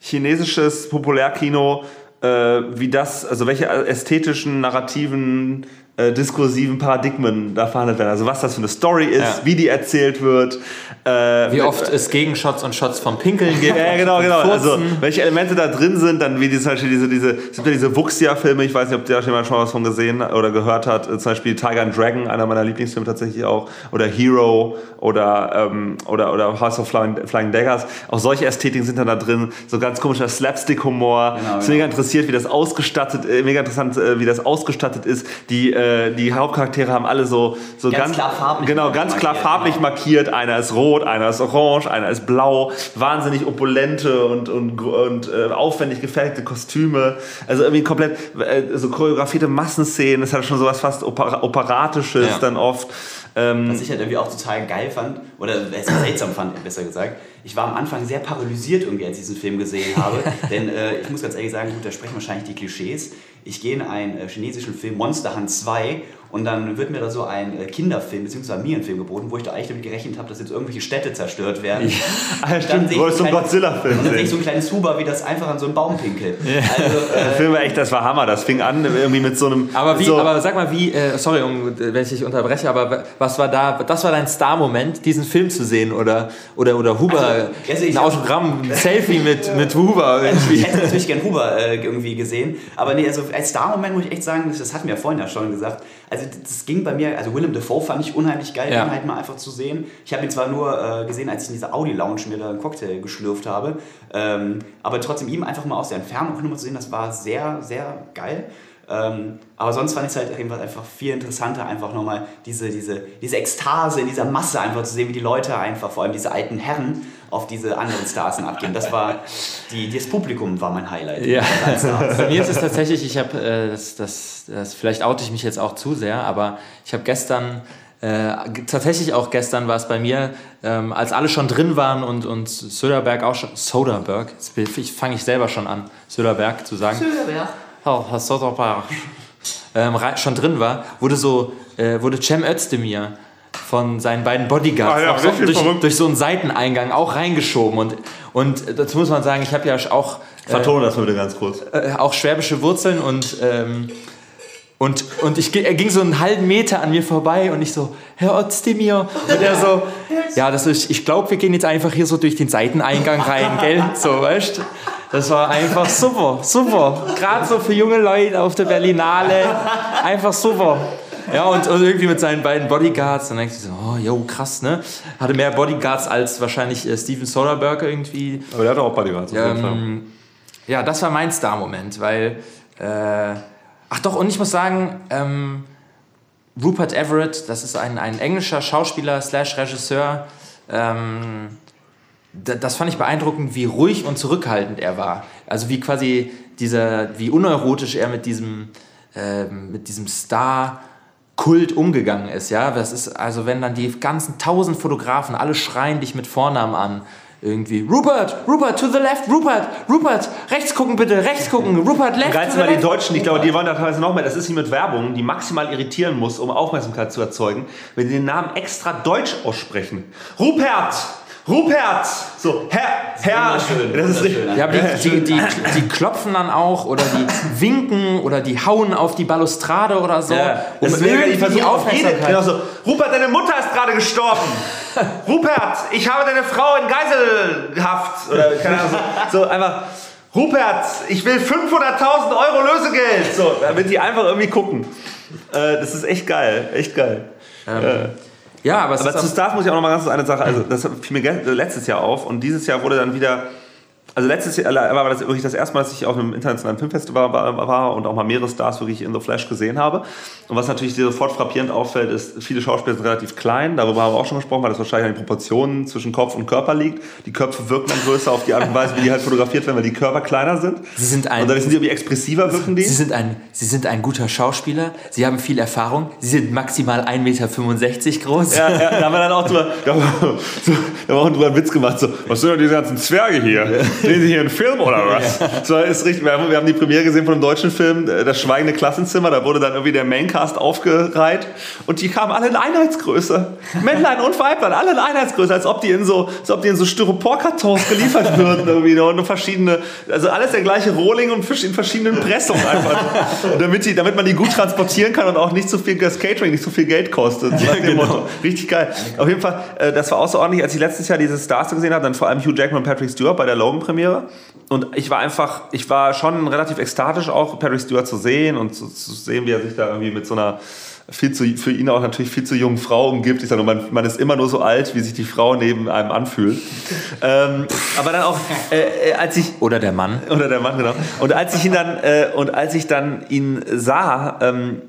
chinesisches Populärkino, äh, wie das, also welche ästhetischen, narrativen äh, diskursiven Paradigmen da verhandelt werden. Also was das für eine Story ist, Ja. wie die erzählt wird. Äh, Wie oft es Gegenshots und Shots vom Pinkeln gibt. ja, genau, genau. Also, welche Elemente da drin sind, dann wie die, zum Beispiel diese, diese, es gibt ja diese Wuxia-Filme, ich weiß nicht, ob da jemand schon was von gesehen oder gehört hat, Äh, zum Beispiel Tiger and Dragon, einer meiner Lieblingsfilme tatsächlich auch, oder Hero oder, ähm, oder, oder House of Flying, Flying Daggers. Auch solche Ästhetiken sind dann da drin, so ganz komischer Slapstick-Humor. Genau, ist ja. mega interessiert, wie das ausgestattet, äh, mega interessant, äh, wie das ausgestattet ist. Die, äh, die Hauptcharaktere haben alle so, so Ganz ganz, klar farblich genau, ganz klar markiert, farblich genau. markiert. Einer ist rot, einer ist orange, einer ist blau. Wahnsinnig opulente und, und, und äh, aufwendig gefertigte Kostüme. Also irgendwie komplett äh, so choreografierte Massenszenen. Das hat schon sowas fast Oper Operatisches Ja. dann oft. Ähm, Was ich halt irgendwie auch total geil fand, oder äh, seltsam fand, besser gesagt. Ich war am Anfang sehr paralysiert irgendwie, als ich diesen Film gesehen habe. Denn äh, ich muss ganz ehrlich sagen, gut, da sprechen wahrscheinlich die Klischees. Ich gehe in einen äh, chinesischen Film Monster Hunt 2 und dann wird mir da so ein äh, Kinderfilm bzw. Familienfilm geboten, wo ich da eigentlich damit gerechnet habe, dass jetzt irgendwelche Städte zerstört werden. ah, Dann stimmt, sehe so ich einen ein kleines- Godzilla-Film Und dann sehe ich so ein kleines Huber, wie das einfach an so einen Baum pinkelt. Also, Der äh, Film war echt, das war Hammer. Das fing an irgendwie mit so einem. Aber wie, so, aber sag mal, wie, äh, sorry, wenn ich dich unterbreche, aber was war da, das war dein Star-Moment, diesen Film zu sehen oder, oder, oder Huber, Also, also ich ein hab- Autogramm, ein Selfie mit, mit Huber Ich irgendwie. hätte natürlich gern Huber äh, irgendwie gesehen. Aber nee, also als Star-Moment muss ich echt sagen, das hatten wir ja vorhin ja schon gesagt. Also das ging bei mir, also Willem Dafoe fand ich unheimlich geil, Ja. den halt mal einfach zu sehen. Ich habe ihn zwar nur äh, gesehen, als ich in dieser Audi-Lounge mir da einen Cocktail geschlürft habe. Ähm, aber trotzdem ihm einfach mal aus der Entfernung nochmal zu sehen, das war sehr, sehr geil. Ähm, aber sonst fand ich es halt irgendwas einfach viel interessanter, einfach nochmal diese, diese, diese Ekstase in dieser Masse einfach zu sehen, wie die Leute einfach, vor allem diese alten Herren, auf diese anderen Stars abgehen. Das war, die, das Publikum war mein Highlight. Ja, bei mir ist es tatsächlich, ich habe, äh, das, das, das, vielleicht oute ich mich jetzt auch zu sehr, aber ich habe gestern, äh, tatsächlich auch gestern war es bei mir, ähm, als alle schon drin waren und, und Söderberg auch schon, Soderberg, jetzt fange ich selber schon an, Söderberg zu sagen. Oh, Herr Soderberg. Ähm, schon drin war, wurde so, äh, wurde Cem Özdemir von seinen beiden Bodyguards Ah ja, so, richtig durch, durch so einen Seiteneingang auch reingeschoben und, und dazu muss man sagen, ich habe ja auch Vertone das mal bitte ganz kurz. äh, auch schwäbische Wurzeln und, ähm, und, und ich, er ging so einen halben Meter an mir vorbei und ich so, Herr Özdemir. Und er so, ja, das ist, ich glaube, wir gehen jetzt einfach hier so durch den Seiteneingang rein, gell? So, weißt du? Das war einfach super, super. Gerade so für junge Leute auf der Berlinale. Einfach super. Ja, und, und irgendwie mit seinen beiden Bodyguards. Dann denke ich so, oh, jo, krass, ne? Hatte mehr Bodyguards als wahrscheinlich äh, Steven Soderbergh irgendwie. Aber der hat auch Bodyguards. auf jeden Fall. Ähm, ja, das war mein Star-Moment, weil. Äh, ach doch, und ich muss sagen, ähm, Rupert Everett, das ist ein, ein englischer Schauspieler slash Regisseur. Ähm, da- das fand ich beeindruckend, wie ruhig und zurückhaltend er war. Also wie quasi dieser, wie uneurotisch er mit diesem, ähm, mit diesem Star Kult umgegangen ist, ja. Das ist, also wenn dann die ganzen tausend Fotografen, alle schreien dich mit Vornamen an. Irgendwie, Rupert, Rupert, to the left, Rupert, Rupert, rechts gucken bitte, rechts gucken, Rupert, left, Geilste the die. Deutschen, ich glaube, die waren da teilweise noch mehr. Das ist wie mit Werbung, die maximal irritieren muss, um Aufmerksamkeit zu erzeugen, wenn sie den Namen extra deutsch aussprechen. Rupert! Rupert! So, Herr, Herr. Wunderschön, Das ist wunderschön. Ja, aber die, die, die, die klopfen dann auch oder die winken oder die hauen auf die Balustrade oder so, Ja, um das irgendwie die auf jede, Aufmerksamkeit. genau so. Rupert, deine Mutter ist gerade gestorben. Rupert, ich habe deine Frau in Geiselhaft. Oder keine Ahnung. So, so einfach. Rupert, ich will 500.000 Euro Lösegeld. So, damit die einfach irgendwie gucken. Äh, das ist echt geil, echt geil. Ja, aber es Aber ist zu Stars muss ich auch noch mal ganz kurz eine Sache, also das fiel mir letztes Jahr auf und dieses Jahr wurde dann wieder, also letztes Jahr war das wirklich das erste Mal, dass ich auf einem internationalen Filmfestival war, war und auch mal mehrere Stars wirklich in The Flash gesehen habe. Und was natürlich sofort frappierend auffällt, ist, viele Schauspieler sind relativ klein, darüber haben wir auch schon gesprochen, weil das wahrscheinlich an den Proportionen zwischen Kopf und Körper liegt. Die Köpfe wirken dann größer auf die Art und Weise, wie die halt fotografiert werden, weil die Körper kleiner sind. Sie sind ein- und dann sind die irgendwie expressiver, wirken die. Sie sind, ein, Sie sind ein guter Schauspieler, Sie haben viel Erfahrung, Sie sind maximal 1,65 Meter groß. Ja, ja, da haben wir dann auch drüber, da haben wir, so, da haben wir auch drüber einen Witz gemacht, so, was sind denn diese ganzen Zwerge hier? Drehen Sie hier einen Film oder was? So, ist richtig, wir, haben, wir haben die Premiere gesehen von einem deutschen Film, äh, Das schweigende Klassenzimmer. Da wurde dann irgendwie der Maincast aufgereiht und die kamen alle in Einheitsgröße. Männlein und Weiblein, alle in Einheitsgröße, als ob die in so, als ob die in so Styroporkartons geliefert würden irgendwie. ne? Und verschiedene, also alles der gleiche Rohling und in verschiedenen Pressungen einfach. Damit, die, damit man die gut transportieren kann und auch nicht so viel, das Catering nicht so viel Geld kostet. Dem genau. Richtig geil. Auf jeden Fall, äh, das war außerordentlich, als ich letztes Jahr diese Stars gesehen habe, dann vor allem Hugh Jackman und Patrick Stewart bei der Logan-Premiere. Und ich war einfach, ich war schon relativ ekstatisch auch, Patrick Stewart zu sehen und zu, zu sehen, wie er sich da irgendwie mit so einer viel zu, für ihn auch natürlich viel zu jungen Frau umgibt. Ich sage nur, man, man ist immer nur so alt, wie sich die Frau neben einem anfühlt. ähm, aber dann auch, äh, äh, als ich Oder der Mann. oder der Mann, genau. Und als ich ihn dann, äh, und als ich dann ihn sah, ähm,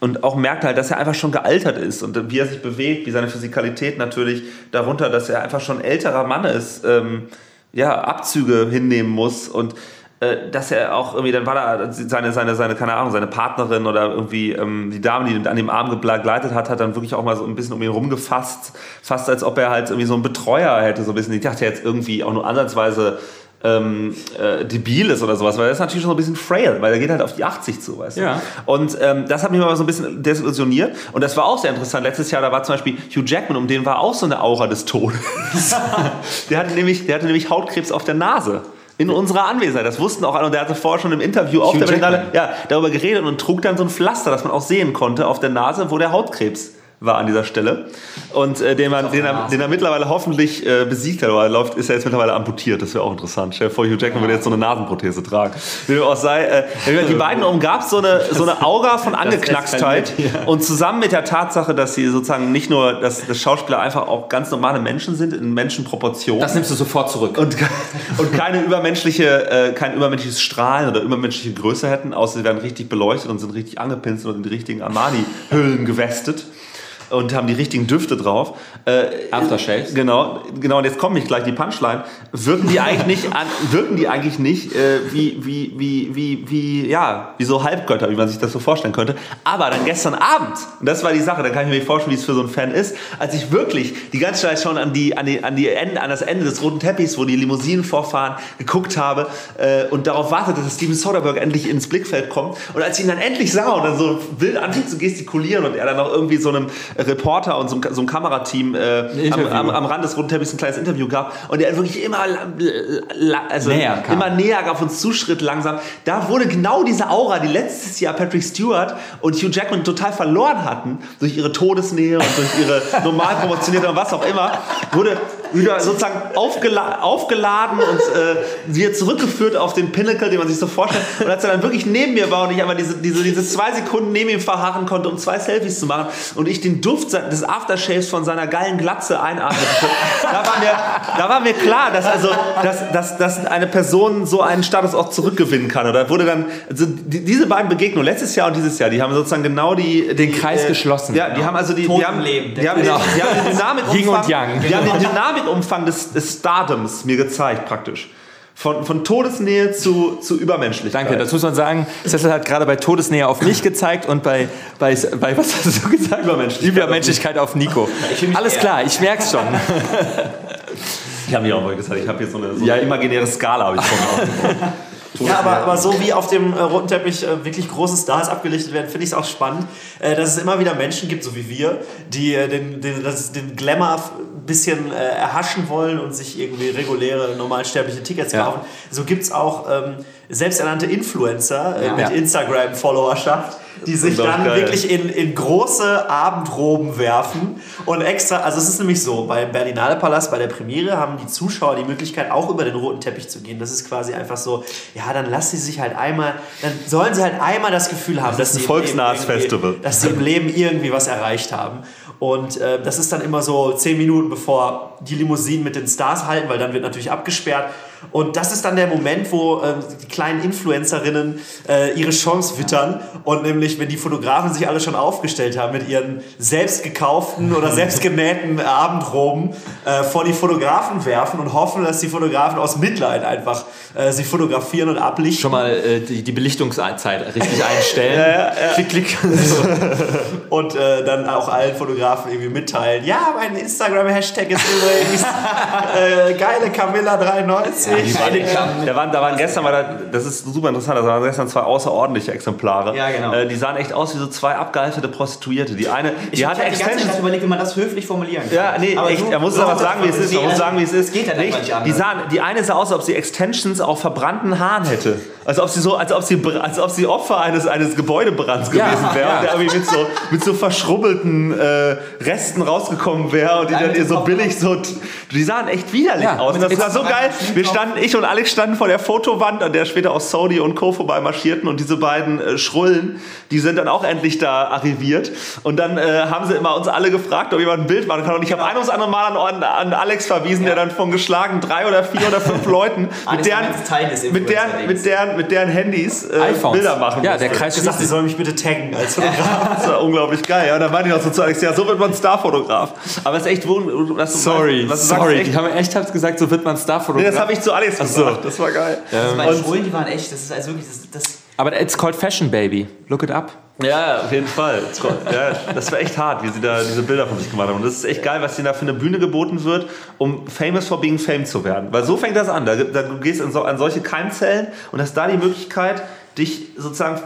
und auch merkte halt, dass er einfach schon gealtert ist und wie er sich bewegt, wie seine Physikalität natürlich darunter, dass er einfach schon ein älterer Mann ist, ähm, ja, Abzüge hinnehmen muss und äh, dass er auch irgendwie, dann war da seine, seine, seine, keine Ahnung, seine Partnerin oder irgendwie ähm, die Dame, die ihn an dem Arm begleitet hat, hat dann wirklich auch mal so ein bisschen um ihn rumgefasst, fast als ob er halt irgendwie so einen Betreuer hätte, so ein bisschen. Ich dachte jetzt irgendwie auch nur ansatzweise ähm, äh, debil ist oder sowas, weil er ist natürlich schon so ein bisschen frail, weil er geht halt auf die 80 zu, weißt du. Ja. Und ähm, das hat mich mal so ein bisschen desillusioniert und das war auch sehr interessant. Letztes Jahr, da war zum Beispiel Hugh Jackman, um den war auch so eine Aura des Todes. der, hatte nämlich, der hatte nämlich Hautkrebs auf der Nase. In unserer Anwesenheit. Das wussten auch alle. Und der hatte vorher schon im Interview auf Hugh der Berlinale ja, darüber geredet und trug dann so ein Pflaster, das man auch sehen konnte auf der Nase, wo der Hautkrebs war an dieser Stelle. Und äh, den, man, den, er, den er mittlerweile hoffentlich äh, besiegt hat, aber er läuft, ist er jetzt mittlerweile amputiert. Das wäre auch interessant. Stell dir vor, Hugh Jackman würde jetzt so eine Nasenprothese tragen. Wie dem auch sei, äh, die beiden umgab so eine, so eine Aura von Angeknackstheit. Und zusammen mit der Tatsache, dass sie sozusagen nicht nur, dass, dass Schauspieler einfach auch ganz normale Menschen sind, in Menschenproportionen. Das nimmst du sofort zurück. und, und keine übermenschliche, äh, kein übermenschliches Strahlen oder übermenschliche Größe hätten, außer sie werden richtig beleuchtet und sind richtig angepinselt und in die richtigen Armani-Hüllen gewestet und haben die richtigen Düfte drauf. Äh, Aftershaves. Genau, genau. Und jetzt kommt mich gleich die Punchline. Wirken die eigentlich nicht, an, wirken die eigentlich nicht äh, wie, wie, wie, wie, wie, ja, wie so Halbgötter, wie man sich das so vorstellen könnte. Aber dann gestern Abend, und das war die Sache, da kann ich mir vorstellen, wie es für so einen Fan ist, als ich wirklich die ganze Zeit schon an die, an die, an die Ende, an das Ende des roten Teppichs, wo die Limousinen vorfahren, geguckt habe äh, und darauf wartete, dass Steven Soderbergh endlich ins Blickfeld kommt. Und als ich ihn dann endlich sah und dann so wild anfing zu gestikulieren und er dann auch irgendwie so einem Reporter und so einem, so einem Kamerateam äh, am, am, am Rand des roten Teppichs ein kleines Interview gab und er wirklich immer, also Näher kam. immer näher auf uns zuschritt langsam. Da wurde genau diese Aura, die letztes Jahr Patrick Stewart und Hugh Jackman total verloren hatten, durch ihre Todesnähe und durch ihre normal promotionierte und was auch immer, wurde wieder sozusagen aufgela aufgeladen und äh, wieder zurückgeführt auf den Pinnacle, den man sich so vorstellt. Und als er dann wirklich neben mir war und ich aber diese, diese, diese zwei Sekunden neben ihm verharren konnte, um zwei Selfies zu machen und ich den Duft des Aftershaves von seiner geilen Glatze einatmete, da war mir, da war mir klar, dass, also, dass, dass, dass eine Person so einen Status auch zurückgewinnen kann. Oder wurde dann, also die, diese beiden Begegnungen, letztes Jahr und dieses Jahr, die haben sozusagen genau die... Den die, Kreis geschlossen. Ja, die haben also die... Die haben, Leben. Die haben, den, die haben den Dynamikumfang, Yin und Yang. Die haben den Dynamikumfang des, des Stardoms mir gezeigt praktisch. Von, von Todesnähe zu, zu Übermenschlichkeit. Danke, das muss man sagen. Cecil hat gerade bei Todesnähe auf mich gezeigt und bei, bei, bei was hast du gesagt? Übermenschlichkeit. Übermenschlichkeit auf Nico. Alles klar, ich merk's schon. Ich habe mir auch mal gesagt, ich habe hier so eine, so Ja. eine imaginäre Skala. Habe ich. Ja, aber, aber so wie auf dem äh, roten Teppich äh, wirklich große Stars abgelichtet werden, finde ich es auch spannend, äh, dass es immer wieder Menschen gibt, so wie wir, die äh, den, den, das, den Glamour ein bisschen äh, erhaschen wollen und sich irgendwie reguläre, normalsterbliche Tickets Ja. kaufen. So gibt es auch ähm, selbsternannte Influencer äh, mit. Instagram-Followerschaft, die sich dann geil. wirklich in, in große Abendroben werfen und extra, also es ist nämlich so, beim Berlinale Palast, bei der Premiere haben die Zuschauer die Möglichkeit auch über den roten Teppich zu gehen. Das ist quasi einfach so, ja, dann lass sie sich halt einmal, dann sollen sie halt einmal das Gefühl haben, dass ist ein sie im volksnahes Leben irgendwie- Festival. dass sie im Leben irgendwie was erreicht haben. Und äh, das ist dann immer so zehn Minuten bevor die Limousinen mit den Stars halten, weil dann wird natürlich abgesperrt. Und das ist dann der Moment, wo äh, die kleinen Influencerinnen äh, ihre Chance wittern. Und nämlich, wenn die Fotografen sich alle schon aufgestellt haben mit ihren selbst gekauften oder selbst gemähten Abendroben äh, vor die Fotografen werfen und hoffen, dass die Fotografen aus Mitleid einfach äh, sie fotografieren und ablichten. Schon mal äh, die, die, Belichtungszeit richtig einstellen. ja, ja. Klick, klick. so. Und äh, dann auch allen Fotografen irgendwie mitteilen. Ja, mein Instagram-Hashtag ist übrigens geile Camilla 93 witzig. Da waren, da waren gestern, war da, das ist super interessant, da waren gestern zwei außerordentliche Exemplare. Ja, genau. Äh, die sahen echt aus wie so zwei abgehaltene Prostituierte. Die eine, die ich hatte Extensions. Ich überlegt, wie man das höflich formulieren kann. Ja, nee, aber echt, so, er muss so aber sagen, wie es ist. Er muss sagen, wie es ist. Geht ja nicht. nicht die, sahen, die eine sah aus, als ob sie Extensions auf verbrannten Haaren hätte. Als ob sie so, als ob sie, als ob sie Opfer eines, eines Gebäudebrands gewesen ja, wäre. Ja. Und der mit so, mit so verschrubbelten äh, Resten rausgekommen wäre und die dann ihr so billig so. Die sahen echt widerlich aus. Und das war so geil. Wir standen ich und Alex standen vor der Fotowand, an der später auch Sony und Co. vorbei marschierten und diese beiden äh, Schrullen, die sind dann auch endlich da arriviert. Und dann äh, haben sie immer uns alle gefragt, ob jemand ein Bild machen kann. Und ich habe ein ums andere Mal an, an Alex verwiesen, der dann von geschlagen drei oder vier oder fünf Leuten mit deren, mit deren, mit deren, mit deren Handys äh. Bilder machen Ja, musste. der Kreis gesagt, sie sollen mich bitte taggen als Fotograf. Das war unglaublich geil. Ja, und dann meinte ich auch so zu Alex, ja, so wird man Starfotograf. Aber es ist echt du Sorry, was du sagst, sorry. echt- Die haben echt hab's gesagt, so wird man Nee, Starfotograf. das habe ich zu Alex so. gesagt. Das war geil. Meine Schrullen, die waren echt, das ist also wirklich, das, das Aber it's called Fashion, baby. Look it up. Ja, auf jeden Fall. Ja, das war echt hart, wie sie da diese Bilder von sich gemacht haben. Und das ist echt geil, was ihnen da für eine Bühne geboten wird, um famous for being fame zu werden. Weil so fängt das an. Da, da, du gehst in so, an solche Keimzellen und hast da die Möglichkeit, dich sozusagen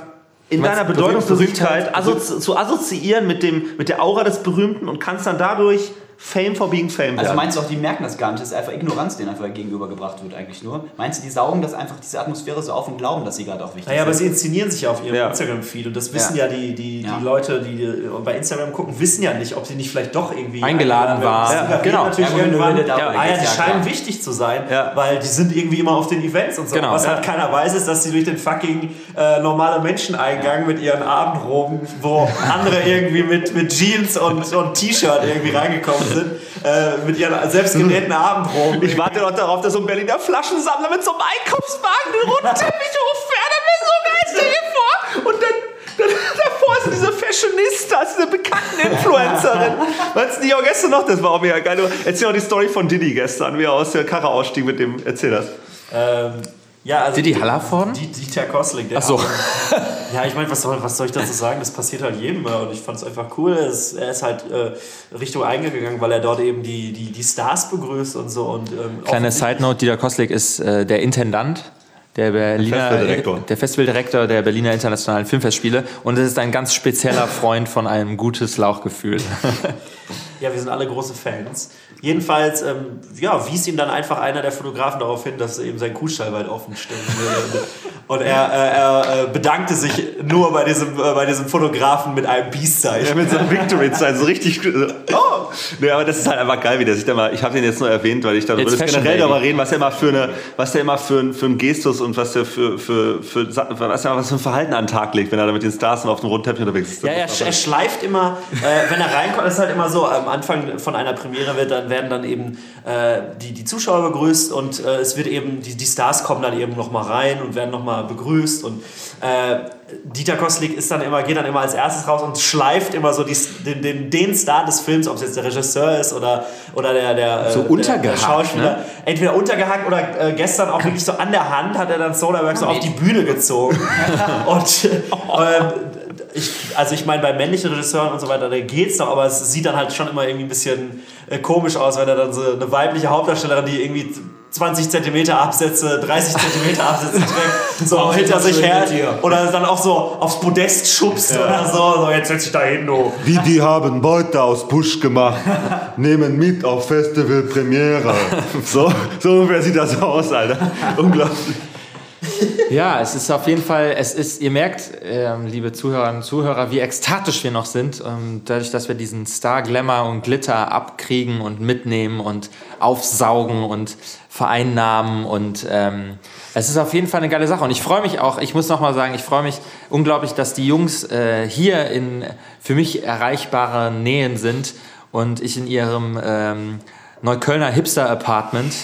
in meinst deiner Bedeutungslosigkeit Berühmtheit? assozi zu assoziieren mit, dem, mit der Aura des Berühmten und kannst dann dadurch fame for being fame Also meinst du auch, die merken das gar nicht? Das ist einfach Ignoranz, denen einfach gegenübergebracht wird eigentlich nur. Meinst du, die saugen das einfach, diese Atmosphäre so auf und glauben, dass sie gerade auch wichtig Naja, aber sie sind? inszenieren sich ja auf ihrem Ja. Instagram-Feed und das wissen ja, Ja. die, die, Ja. die Leute, die bei Instagram gucken, wissen ja nicht, ob sie nicht vielleicht doch irgendwie Eingeladen waren. werden. Ja, genau. Natürlich Ja, irgendwann, ja, ah, ja, die scheinen klar. wichtig zu sein, Ja. weil die sind irgendwie immer auf den Events und so. Genau. Was Ja. halt keiner weiß, ist, dass sie durch den fucking äh, normale Menscheneingang mit ihren Abendroben, wo andere irgendwie mit, mit Jeans und, und T-Shirt irgendwie reingekommen sind, äh, mit ihren selbstgenähten Abendroben. Ich warte noch darauf, dass so ein Berliner Flaschensammler mit so einem Einkaufswagen den roten Teppich hochfährt. Das wäre so geil, stell dir vor. Und dann, dann davor ist diese Fashionista, ist diese bekannte Influencerin. Meinst du nicht auch gestern noch? Das war auch mega geil. Erzähl doch die Story von Diddy gestern, wie er aus der Karre ausstieg mit dem. Erzähl das. Ähm, ja, also Didi Hallervorden? Die, Dieter Kosling, der Ach so. Ja, ich meine, was soll, was soll ich dazu sagen? Das passiert halt jedem mal und ich fand es einfach cool. Er ist, er ist halt äh, Richtung eingegangen, weil er dort eben die, die, die Stars begrüßt und so. Und, ähm, Kleine offensichtlich- Side Note: Dieter Koslik ist äh, der Intendant. Der Berliner Festivaldirektor. der Festivaldirektor der Berliner Internationalen Filmfestspiele und es ist ein ganz spezieller Freund von einem gutes Lauchgefühl. Ja, wir sind alle große Fans. Jedenfalls ähm, ja, wies ihm dann einfach einer der Fotografen darauf hin, dass eben sein Kuhstall weit offen stehen würde. Und er, äh, er äh, bedankte sich nur bei diesem, äh, bei diesem Fotografen mit einem Peace-Zeichen. Ja, mit so einem Victory Sign, so richtig. Oh! Nee, aber das ist halt einfach geil, wie der sich da mal. Ich habe den jetzt nur erwähnt, weil ich da It's würde fashion, generell darüber reden, was der immer für eine, was der immer für, ein- für einen Gestus und was der für, für, für, was der was für ein Verhalten an den Tag legt, wenn er da mit den Stars und auf dem roten Teppich unterwegs ist. Ja, er, er schleift immer, äh, wenn er reinkommt, das ist halt immer so, am Anfang von einer Premiere wird, dann werden dann eben äh, die, die Zuschauer begrüßt und äh, es wird eben, die, die Stars kommen dann eben nochmal rein und werden nochmal begrüßt und äh, Dieter Koslik ist dann immer, geht dann immer als erstes raus und schleift immer so die, den, den, den Star des Films, ob es jetzt der Regisseur ist oder, oder der, der, So äh, der, untergehakt, der Schauspieler. ne? Entweder untergehakt oder äh, gestern auch wirklich so an der Hand hat er dann Soderbergh so auf die Bühne gezogen. und ähm, ich, also ich meine, bei männlichen Regisseuren und so weiter, da geht's doch, aber es sieht dann halt schon immer irgendwie ein bisschen äh, komisch aus, wenn er dann so eine weibliche Hauptdarstellerin, die irgendwie 20 Zentimeter Absätze, 30 Zentimeter Absätze trägt, so hinter sich her oder dann auch so aufs Podest schubst oder so, so jetzt setz dich da hin, du. Die, die haben Beute aus Busch gemacht, nehmen mit auf Festival Premiere. So, so ungefähr sieht das aus, Alter. Unglaublich. Ja, es ist auf jeden Fall, es ist, ihr merkt, ähm, liebe Zuhörerinnen und Zuhörer, wie ekstatisch wir noch sind, ähm, dadurch, dass wir diesen Star Glamour und Glitter abkriegen und mitnehmen und aufsaugen und vereinnahmen und ähm, es ist auf jeden Fall eine geile Sache und ich freue mich auch, ich muss noch mal sagen, ich freue mich unglaublich, dass die Jungs äh, hier in für mich erreichbare Nähen sind und ich in ihrem ähm, Neuköllner Hipster Apartment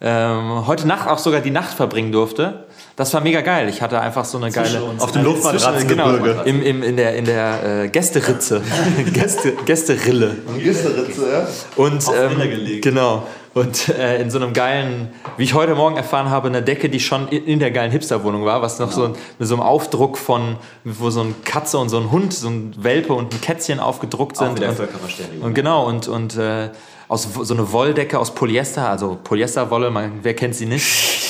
ähm, heute Nacht auch sogar die Nacht verbringen durfte. Das war mega geil. Ich hatte einfach so eine geile. Auf dem Luftmatratzengebirge. Genau, im, im, in der, in der äh, Gästeritze. Gäste, Gästerille. Gisteritze, ja? Und, ähm. Genau. und äh, in so einem geilen, wie ich heute Morgen erfahren habe, eine Decke, die schon in, der geilen Hipsterwohnung war, was noch so ein, mit so einem Aufdruck von, wo so ein Katze und so ein Hund, so ein Welpe und ein Kätzchen aufgedruckt sind. Auch wieder und, und genau, und, und äh, aus so eine Wolldecke aus Polyester, also Polyesterwolle, man, wer kennt sie nicht.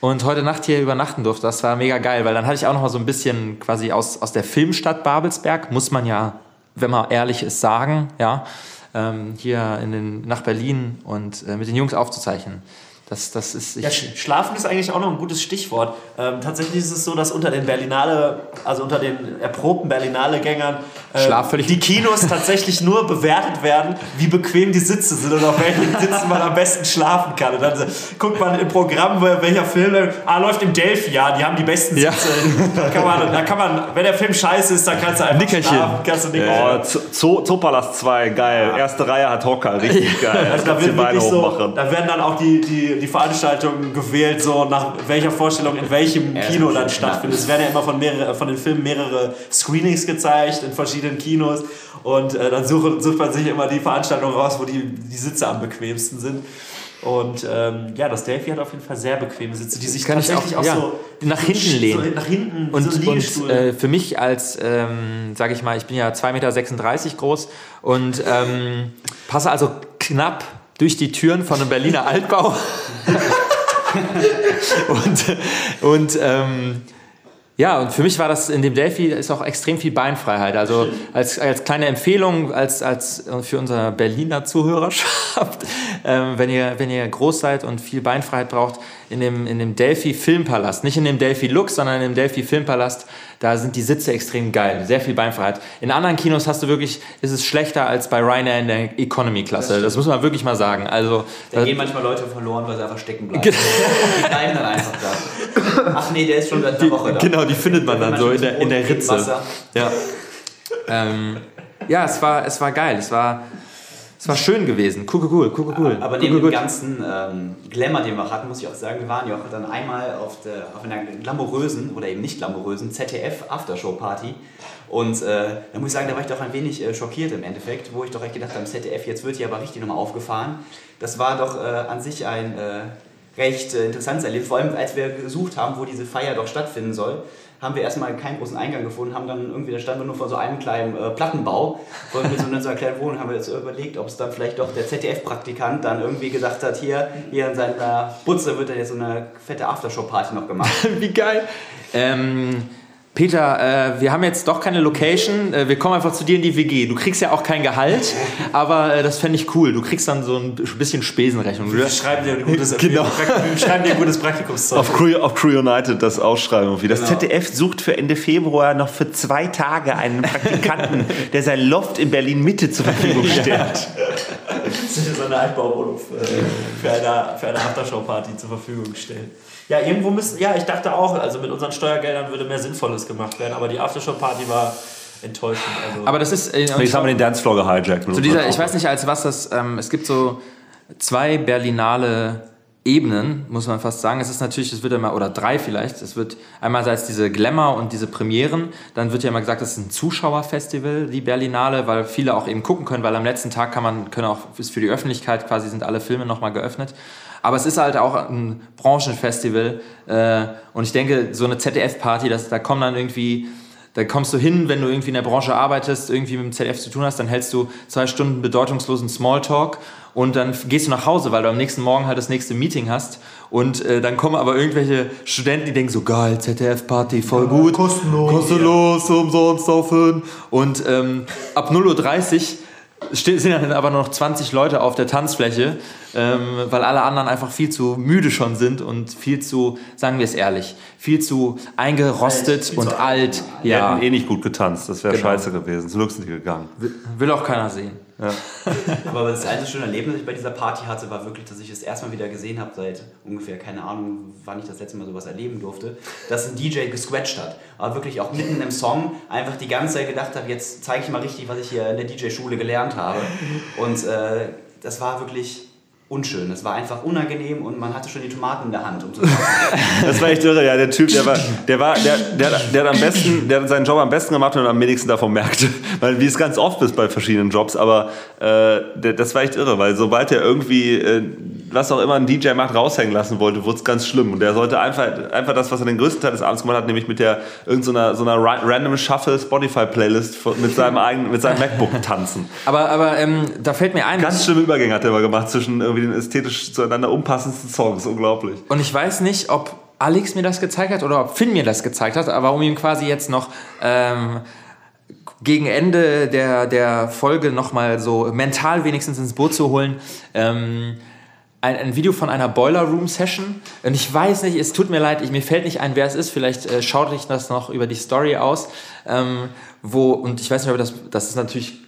Und heute Nacht hier übernachten durfte, das war mega geil, weil dann hatte ich auch noch mal so ein bisschen quasi aus, aus der Filmstadt Babelsberg, muss man ja, wenn man ehrlich ist, sagen, ja, ähm, hier in den, nach Berlin und äh, mit den Jungs aufzuzeichnen. Das, das ist, Ja, Sch- Schlafen ist eigentlich auch noch ein gutes Stichwort. Ähm, tatsächlich ist es so, dass unter den Berlinale, also unter den erprobten Berlinale-Gängern, äh, die Kinos tatsächlich nur bewertet werden, wie bequem die Sitze sind und auf welchen Sitzen man am besten schlafen kann. Und dann so, guckt man im Programm, wel- welcher Film, ah, läuft im Delphi, ja, die haben die besten Ja. Sitze. Da, kann man, da kann man, wenn der Film scheiße ist, dann kannst du einfach Nickerchen. schlafen. Kannst du nickerchen. Oh, Zo- Zoo, Zoopalast 2, geil. Erste Reihe hat Hocker, richtig geil. Also da, wird Beine wirklich so, da werden dann auch die, die, die Veranstaltungen gewählt, so nach welcher Vorstellung in welchem Kino dann stattfindet. Es werden ja immer von, mehrere, von den Filmen mehrere Screenings gezeigt in verschiedenen Kinos und äh, dann sucht, sucht man sich immer die Veranstaltung raus, wo die, die Sitze am bequemsten sind. Und ähm, ja, das Delphi hat auf jeden Fall sehr bequeme Sitze, die sich Kann tatsächlich auch, auch, ja, so nach hinten lehnen. So nach hinten, und, so und äh, für mich als, ähm, sage ich mal, ich bin ja 2,36 Meter groß und ähm, passe also knapp durch die Türen von einem Berliner Altbau. und und ähm, ja, und für mich war das in dem Delphi ist auch extrem viel Beinfreiheit. Also als, als kleine Empfehlung als, als für unsere Berliner Zuhörerschaft, ähm, wenn, ihr, wenn ihr groß seid und viel Beinfreiheit braucht, in dem, in dem Delphi Filmpalast, nicht in dem Delphi Lux, sondern in dem Delphi Filmpalast, da sind die Sitze extrem geil, sehr viel Beinfreiheit. In anderen Kinos hast du wirklich, ist es schlechter als bei Ryanair in der Economy-Klasse. Das, muss man wirklich mal sagen. Also, Da gehen manchmal Leute verloren, weil sie einfach stecken bleiben. die bleiben dann einfach da. Ach nee, der ist schon seit einer Woche da. Genau, die findet man dann so in der, in der Ritze. Ja, ähm, ja es, war, es war geil. Es war, es war schön gewesen. Cool, cool, cool, cool. Aber neben cool, dem ganzen ähm, Glamour, den wir hatten, muss ich auch sagen, wir waren ja auch dann einmal auf, der, auf einer glamourösen oder eben nicht glamourösen ZDF Aftershow Party. Und äh, da muss ich sagen, da war ich doch ein wenig äh, schockiert im Endeffekt, wo ich doch echt gedacht habe, ZDF, jetzt wird hier aber richtig nochmal aufgefahren. Das war doch äh, an sich ein äh, recht äh, interessantes Erlebnis, vor allem als wir gesucht haben, wo diese Feier doch stattfinden soll haben wir erstmal keinen großen Eingang gefunden, haben dann irgendwie, da standen wir nur vor so einem kleinen äh, Plattenbau, mit so so einer kleinen Wohnung, haben wir jetzt überlegt, ob es dann vielleicht doch der ZDF-Praktikant dann irgendwie gesagt hat, hier, hier in seiner Butze wird dann jetzt so eine fette Aftershow-Party noch gemacht. Wie geil. Ähm, Peter, äh, wir haben jetzt doch keine Location. Äh, wir kommen einfach zu dir in die WG. Du kriegst ja auch kein Gehalt, aber äh, das fände ich cool. Du kriegst dann so ein bisschen Spesenrechnung. wir schreiben dir ein gutes, Genau. wir schreiben dir ein gutes Praktikumszeug. Auf Crew, auf Crew United das Ausschreiben. irgendwie. Das Genau. ZDF sucht für Ende Februar noch für zwei Tage einen Praktikanten, der sein Loft in Berlin Mitte zur Verfügung stellt. so eine Altbauwohnung für, für eine, für eine Aftershow-Party zur Verfügung stellen. Ja, irgendwo müssen, ja, ich dachte auch, also mit unseren Steuergeldern würde mehr Sinnvolles gemacht werden, aber die Aftershow-Party war enttäuschend. Also Aber das ist. Äh, Jetzt haben wir den Dancefloor gehijackt. Zu dieser, ich weiß nicht, als was das, ähm, es gibt so zwei Berlinale Ebenen, muss man fast sagen. Es ist natürlich, es wird immer, oder drei vielleicht, es wird einerseits diese Glamour und diese Premieren, dann wird ja immer gesagt, das ist ein Zuschauerfestival, die Berlinale, weil viele auch eben gucken können, weil am letzten Tag kann man, können auch, ist für die Öffentlichkeit quasi, sind alle Filme nochmal geöffnet. Aber es ist halt auch ein Branchenfestival äh, und ich denke, so eine ZDF-Party, da kommen dann irgendwie da kommst du hin, wenn du irgendwie in der Branche arbeitest, irgendwie mit dem ZDF zu tun hast, dann hältst du zwei Stunden bedeutungslosen Smalltalk und dann gehst du nach Hause, weil du am nächsten Morgen halt das nächste Meeting hast und äh, dann kommen aber irgendwelche Studenten, die denken so, geil, ZDF-Party, voll gut. kostenlos. Kostenlos, umsonst offen. Und ähm, ab 0.30 Uhr sind dann aber noch 20 Leute auf der Tanzfläche, ähm, weil alle anderen einfach viel zu müde schon sind und viel zu, sagen wir es ehrlich, viel zu eingerostet viel und zu alt. Wir Ja, hätten eh nicht gut getanzt. Das wäre Genau. scheiße gewesen. Zum Glück sind die gegangen. will auch keiner sehen. Aber das einzige schöne Erlebnis, das ich bei dieser Party hatte, war wirklich, dass ich es erstmal wieder gesehen habe, seit ungefähr, keine Ahnung, wann ich das letzte Mal sowas erleben durfte, dass ein DJ gescratcht hat. Aber wirklich auch mitten im Song einfach die ganze Zeit gedacht habe, jetzt zeige ich mal richtig, was ich hier in der DJ-Schule gelernt habe. Und äh, das war wirklich unschön. Das war einfach unangenehm und man hatte schon die Tomaten in der Hand. Um. Das war echt irre, ja. Der Typ, der war, der war, der, der, der hat am besten, der hat seinen Job am besten gemacht und am wenigsten davon merkte. Weil, wie es ganz oft ist bei verschiedenen Jobs, aber äh, der, das war echt irre, weil sobald er irgendwie, äh, was auch immer ein DJ macht, raushängen lassen wollte, wurde es ganz schlimm. Und der sollte einfach, einfach das, was er den größten Teil des Abends gemacht hat, nämlich mit der irgendeiner so einer ra- random Shuffle Spotify-Playlist mit seinem eigenen, mit seinem MacBook tanzen. Aber, aber ähm, da fällt mir ein, Ganz schlimme Übergänge hat er mal gemacht zwischen irgendwie den ästhetisch zueinander unpassendsten Songs. Unglaublich. Und ich weiß nicht, ob Alex mir das gezeigt hat oder ob Finn mir das gezeigt hat, aber um ihm quasi jetzt noch ähm, gegen Ende der, der Folge nochmal so mental wenigstens ins Boot zu holen, ähm, ein, ein Video von einer Boiler Room Session. Und ich weiß nicht, es tut mir leid, ich, mir fällt nicht ein, wer es ist. Vielleicht äh, schaut ich das noch über die Story aus. Ähm, wo, und ich weiß nicht, ob das, das ist natürlich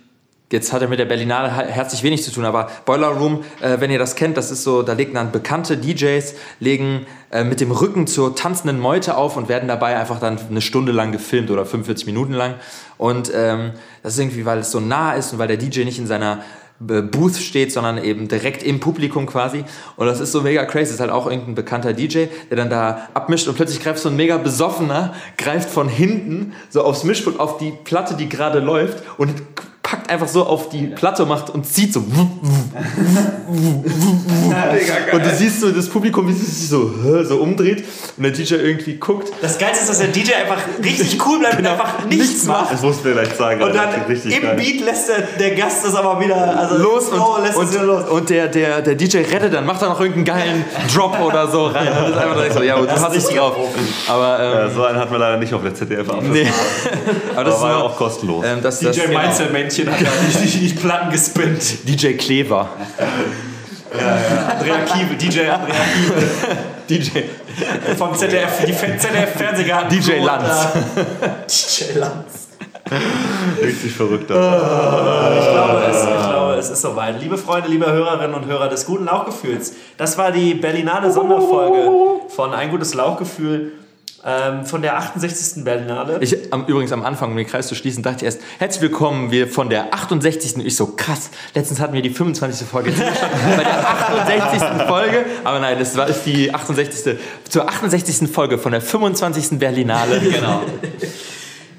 Jetzt hat er mit der Berlinale he- herzlich wenig zu tun, aber Boiler Room, äh, wenn ihr das kennt, das ist so, da legen dann bekannte DJs, legen äh, mit dem Rücken zur tanzenden Meute auf und werden dabei einfach dann eine Stunde lang gefilmt oder 45 Minuten lang. Und ähm, das ist irgendwie, weil es so nah ist und weil der DJ nicht in seiner äh, Booth steht, sondern eben direkt im Publikum quasi. Und das ist so mega crazy. Das ist halt auch irgendein bekannter DJ, der dann da abmischt und plötzlich greift so ein mega besoffener, greift von hinten so aufs Mischpult, auf die Platte, die gerade läuft und packt einfach so auf die Platte macht und zieht so. und du siehst so das Publikum, wie es sich so, so umdreht und der DJ irgendwie guckt. Das Geilste ist, dass der DJ einfach richtig cool bleibt und einfach nichts macht. Das mussten wir gleich sagen. Und dann Richtig im geil. Beat lässt der, der Gast das aber wieder also los und, oh, lässt es und, wieder los. und der, der, der DJ rettet dann, macht dann noch irgendeinen geilen Drop oder so rein. Und das ist einfach direkt so, ja, du hast richtig drauf. Aber, Ja, ähm, so einen hatten wir leider nicht auf der ZDF. ab. nee. aber das Aber war ja auch kostenlos. ähm, das, das, DJ Hat ja die, die, die Platten gespinnt. DJ Kleber. Andrea Kiebel, DJ Andrea Kiebel. DJ, Vom ZDF, die ZDF-Fernsehgarten. DJ Lanz. DJ Lanz. Richtig verrückt. Ich glaube, es, ich glaube, es ist soweit. Liebe Freunde, liebe Hörerinnen und Hörer des guten Lauchgefühls, das war die Berlinale Sonderfolge von Ein gutes Lauchgefühl ähm, von der 68. Berlinale. Ich, am, übrigens am Anfang, um den Kreis zu schließen, dachte ich erst, herzlich willkommen, wir von der 68. Und ich so, krass, letztens hatten wir die 25. Folge. Bei der 68. Folge. Aber nein, das war die 68. Zur 68. Folge von der 25. Berlinale. Genau.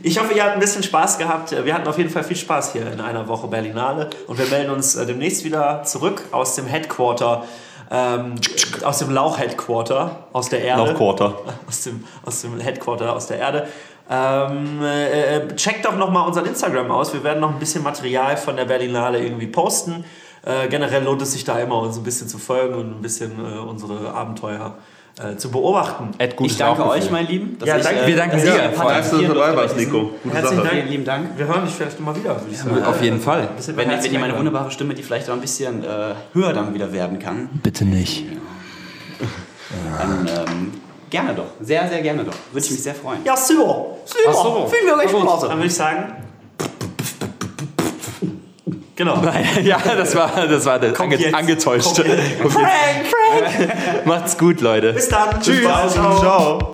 Ich hoffe, ihr habt ein bisschen Spaß gehabt. Wir hatten auf jeden Fall viel Spaß hier in einer Woche Berlinale und wir melden uns äh, demnächst wieder zurück aus dem Headquarter, ähm, aus dem Lauch-Headquarter, aus der Erde. Lauchquarter. Aus dem, aus dem Headquarter, aus der Erde. Ähm, äh, äh, checkt doch nochmal unseren Instagram aus. Wir werden noch ein bisschen Material von der Berlinale irgendwie posten. Äh, generell lohnt es sich da immer, uns ein bisschen zu folgen und ein bisschen äh, unsere Abenteuer äh, zu beobachten. Ed, Ich danke euch, mein Lieben. dass Ja, ich, danke- äh, wir danken dir, partizipieren dass du dabei bei warst, Nico. Gute Herzlichen Sache. Dank. Vielen lieben Dank. Wir hören dich vielleicht immer wieder, würde ich sagen. Auf jeden Fall. Wenn, wenn ihr meine wunderbare Stimme, die vielleicht auch ein bisschen äh, höher dann wieder werden kann, Bitte nicht. dann ähm, gerne doch. Sehr, sehr gerne doch. Würde ich mich sehr freuen. Ja, super. Super. So. Finden wir Spaß. Dann würde ich sagen. Genau. ja, das war, das war das ange, jetzt. angetäuschte. Kommt jetzt. Frank, Macht's gut, Leute. Bis dann. Tschüss. Ciao.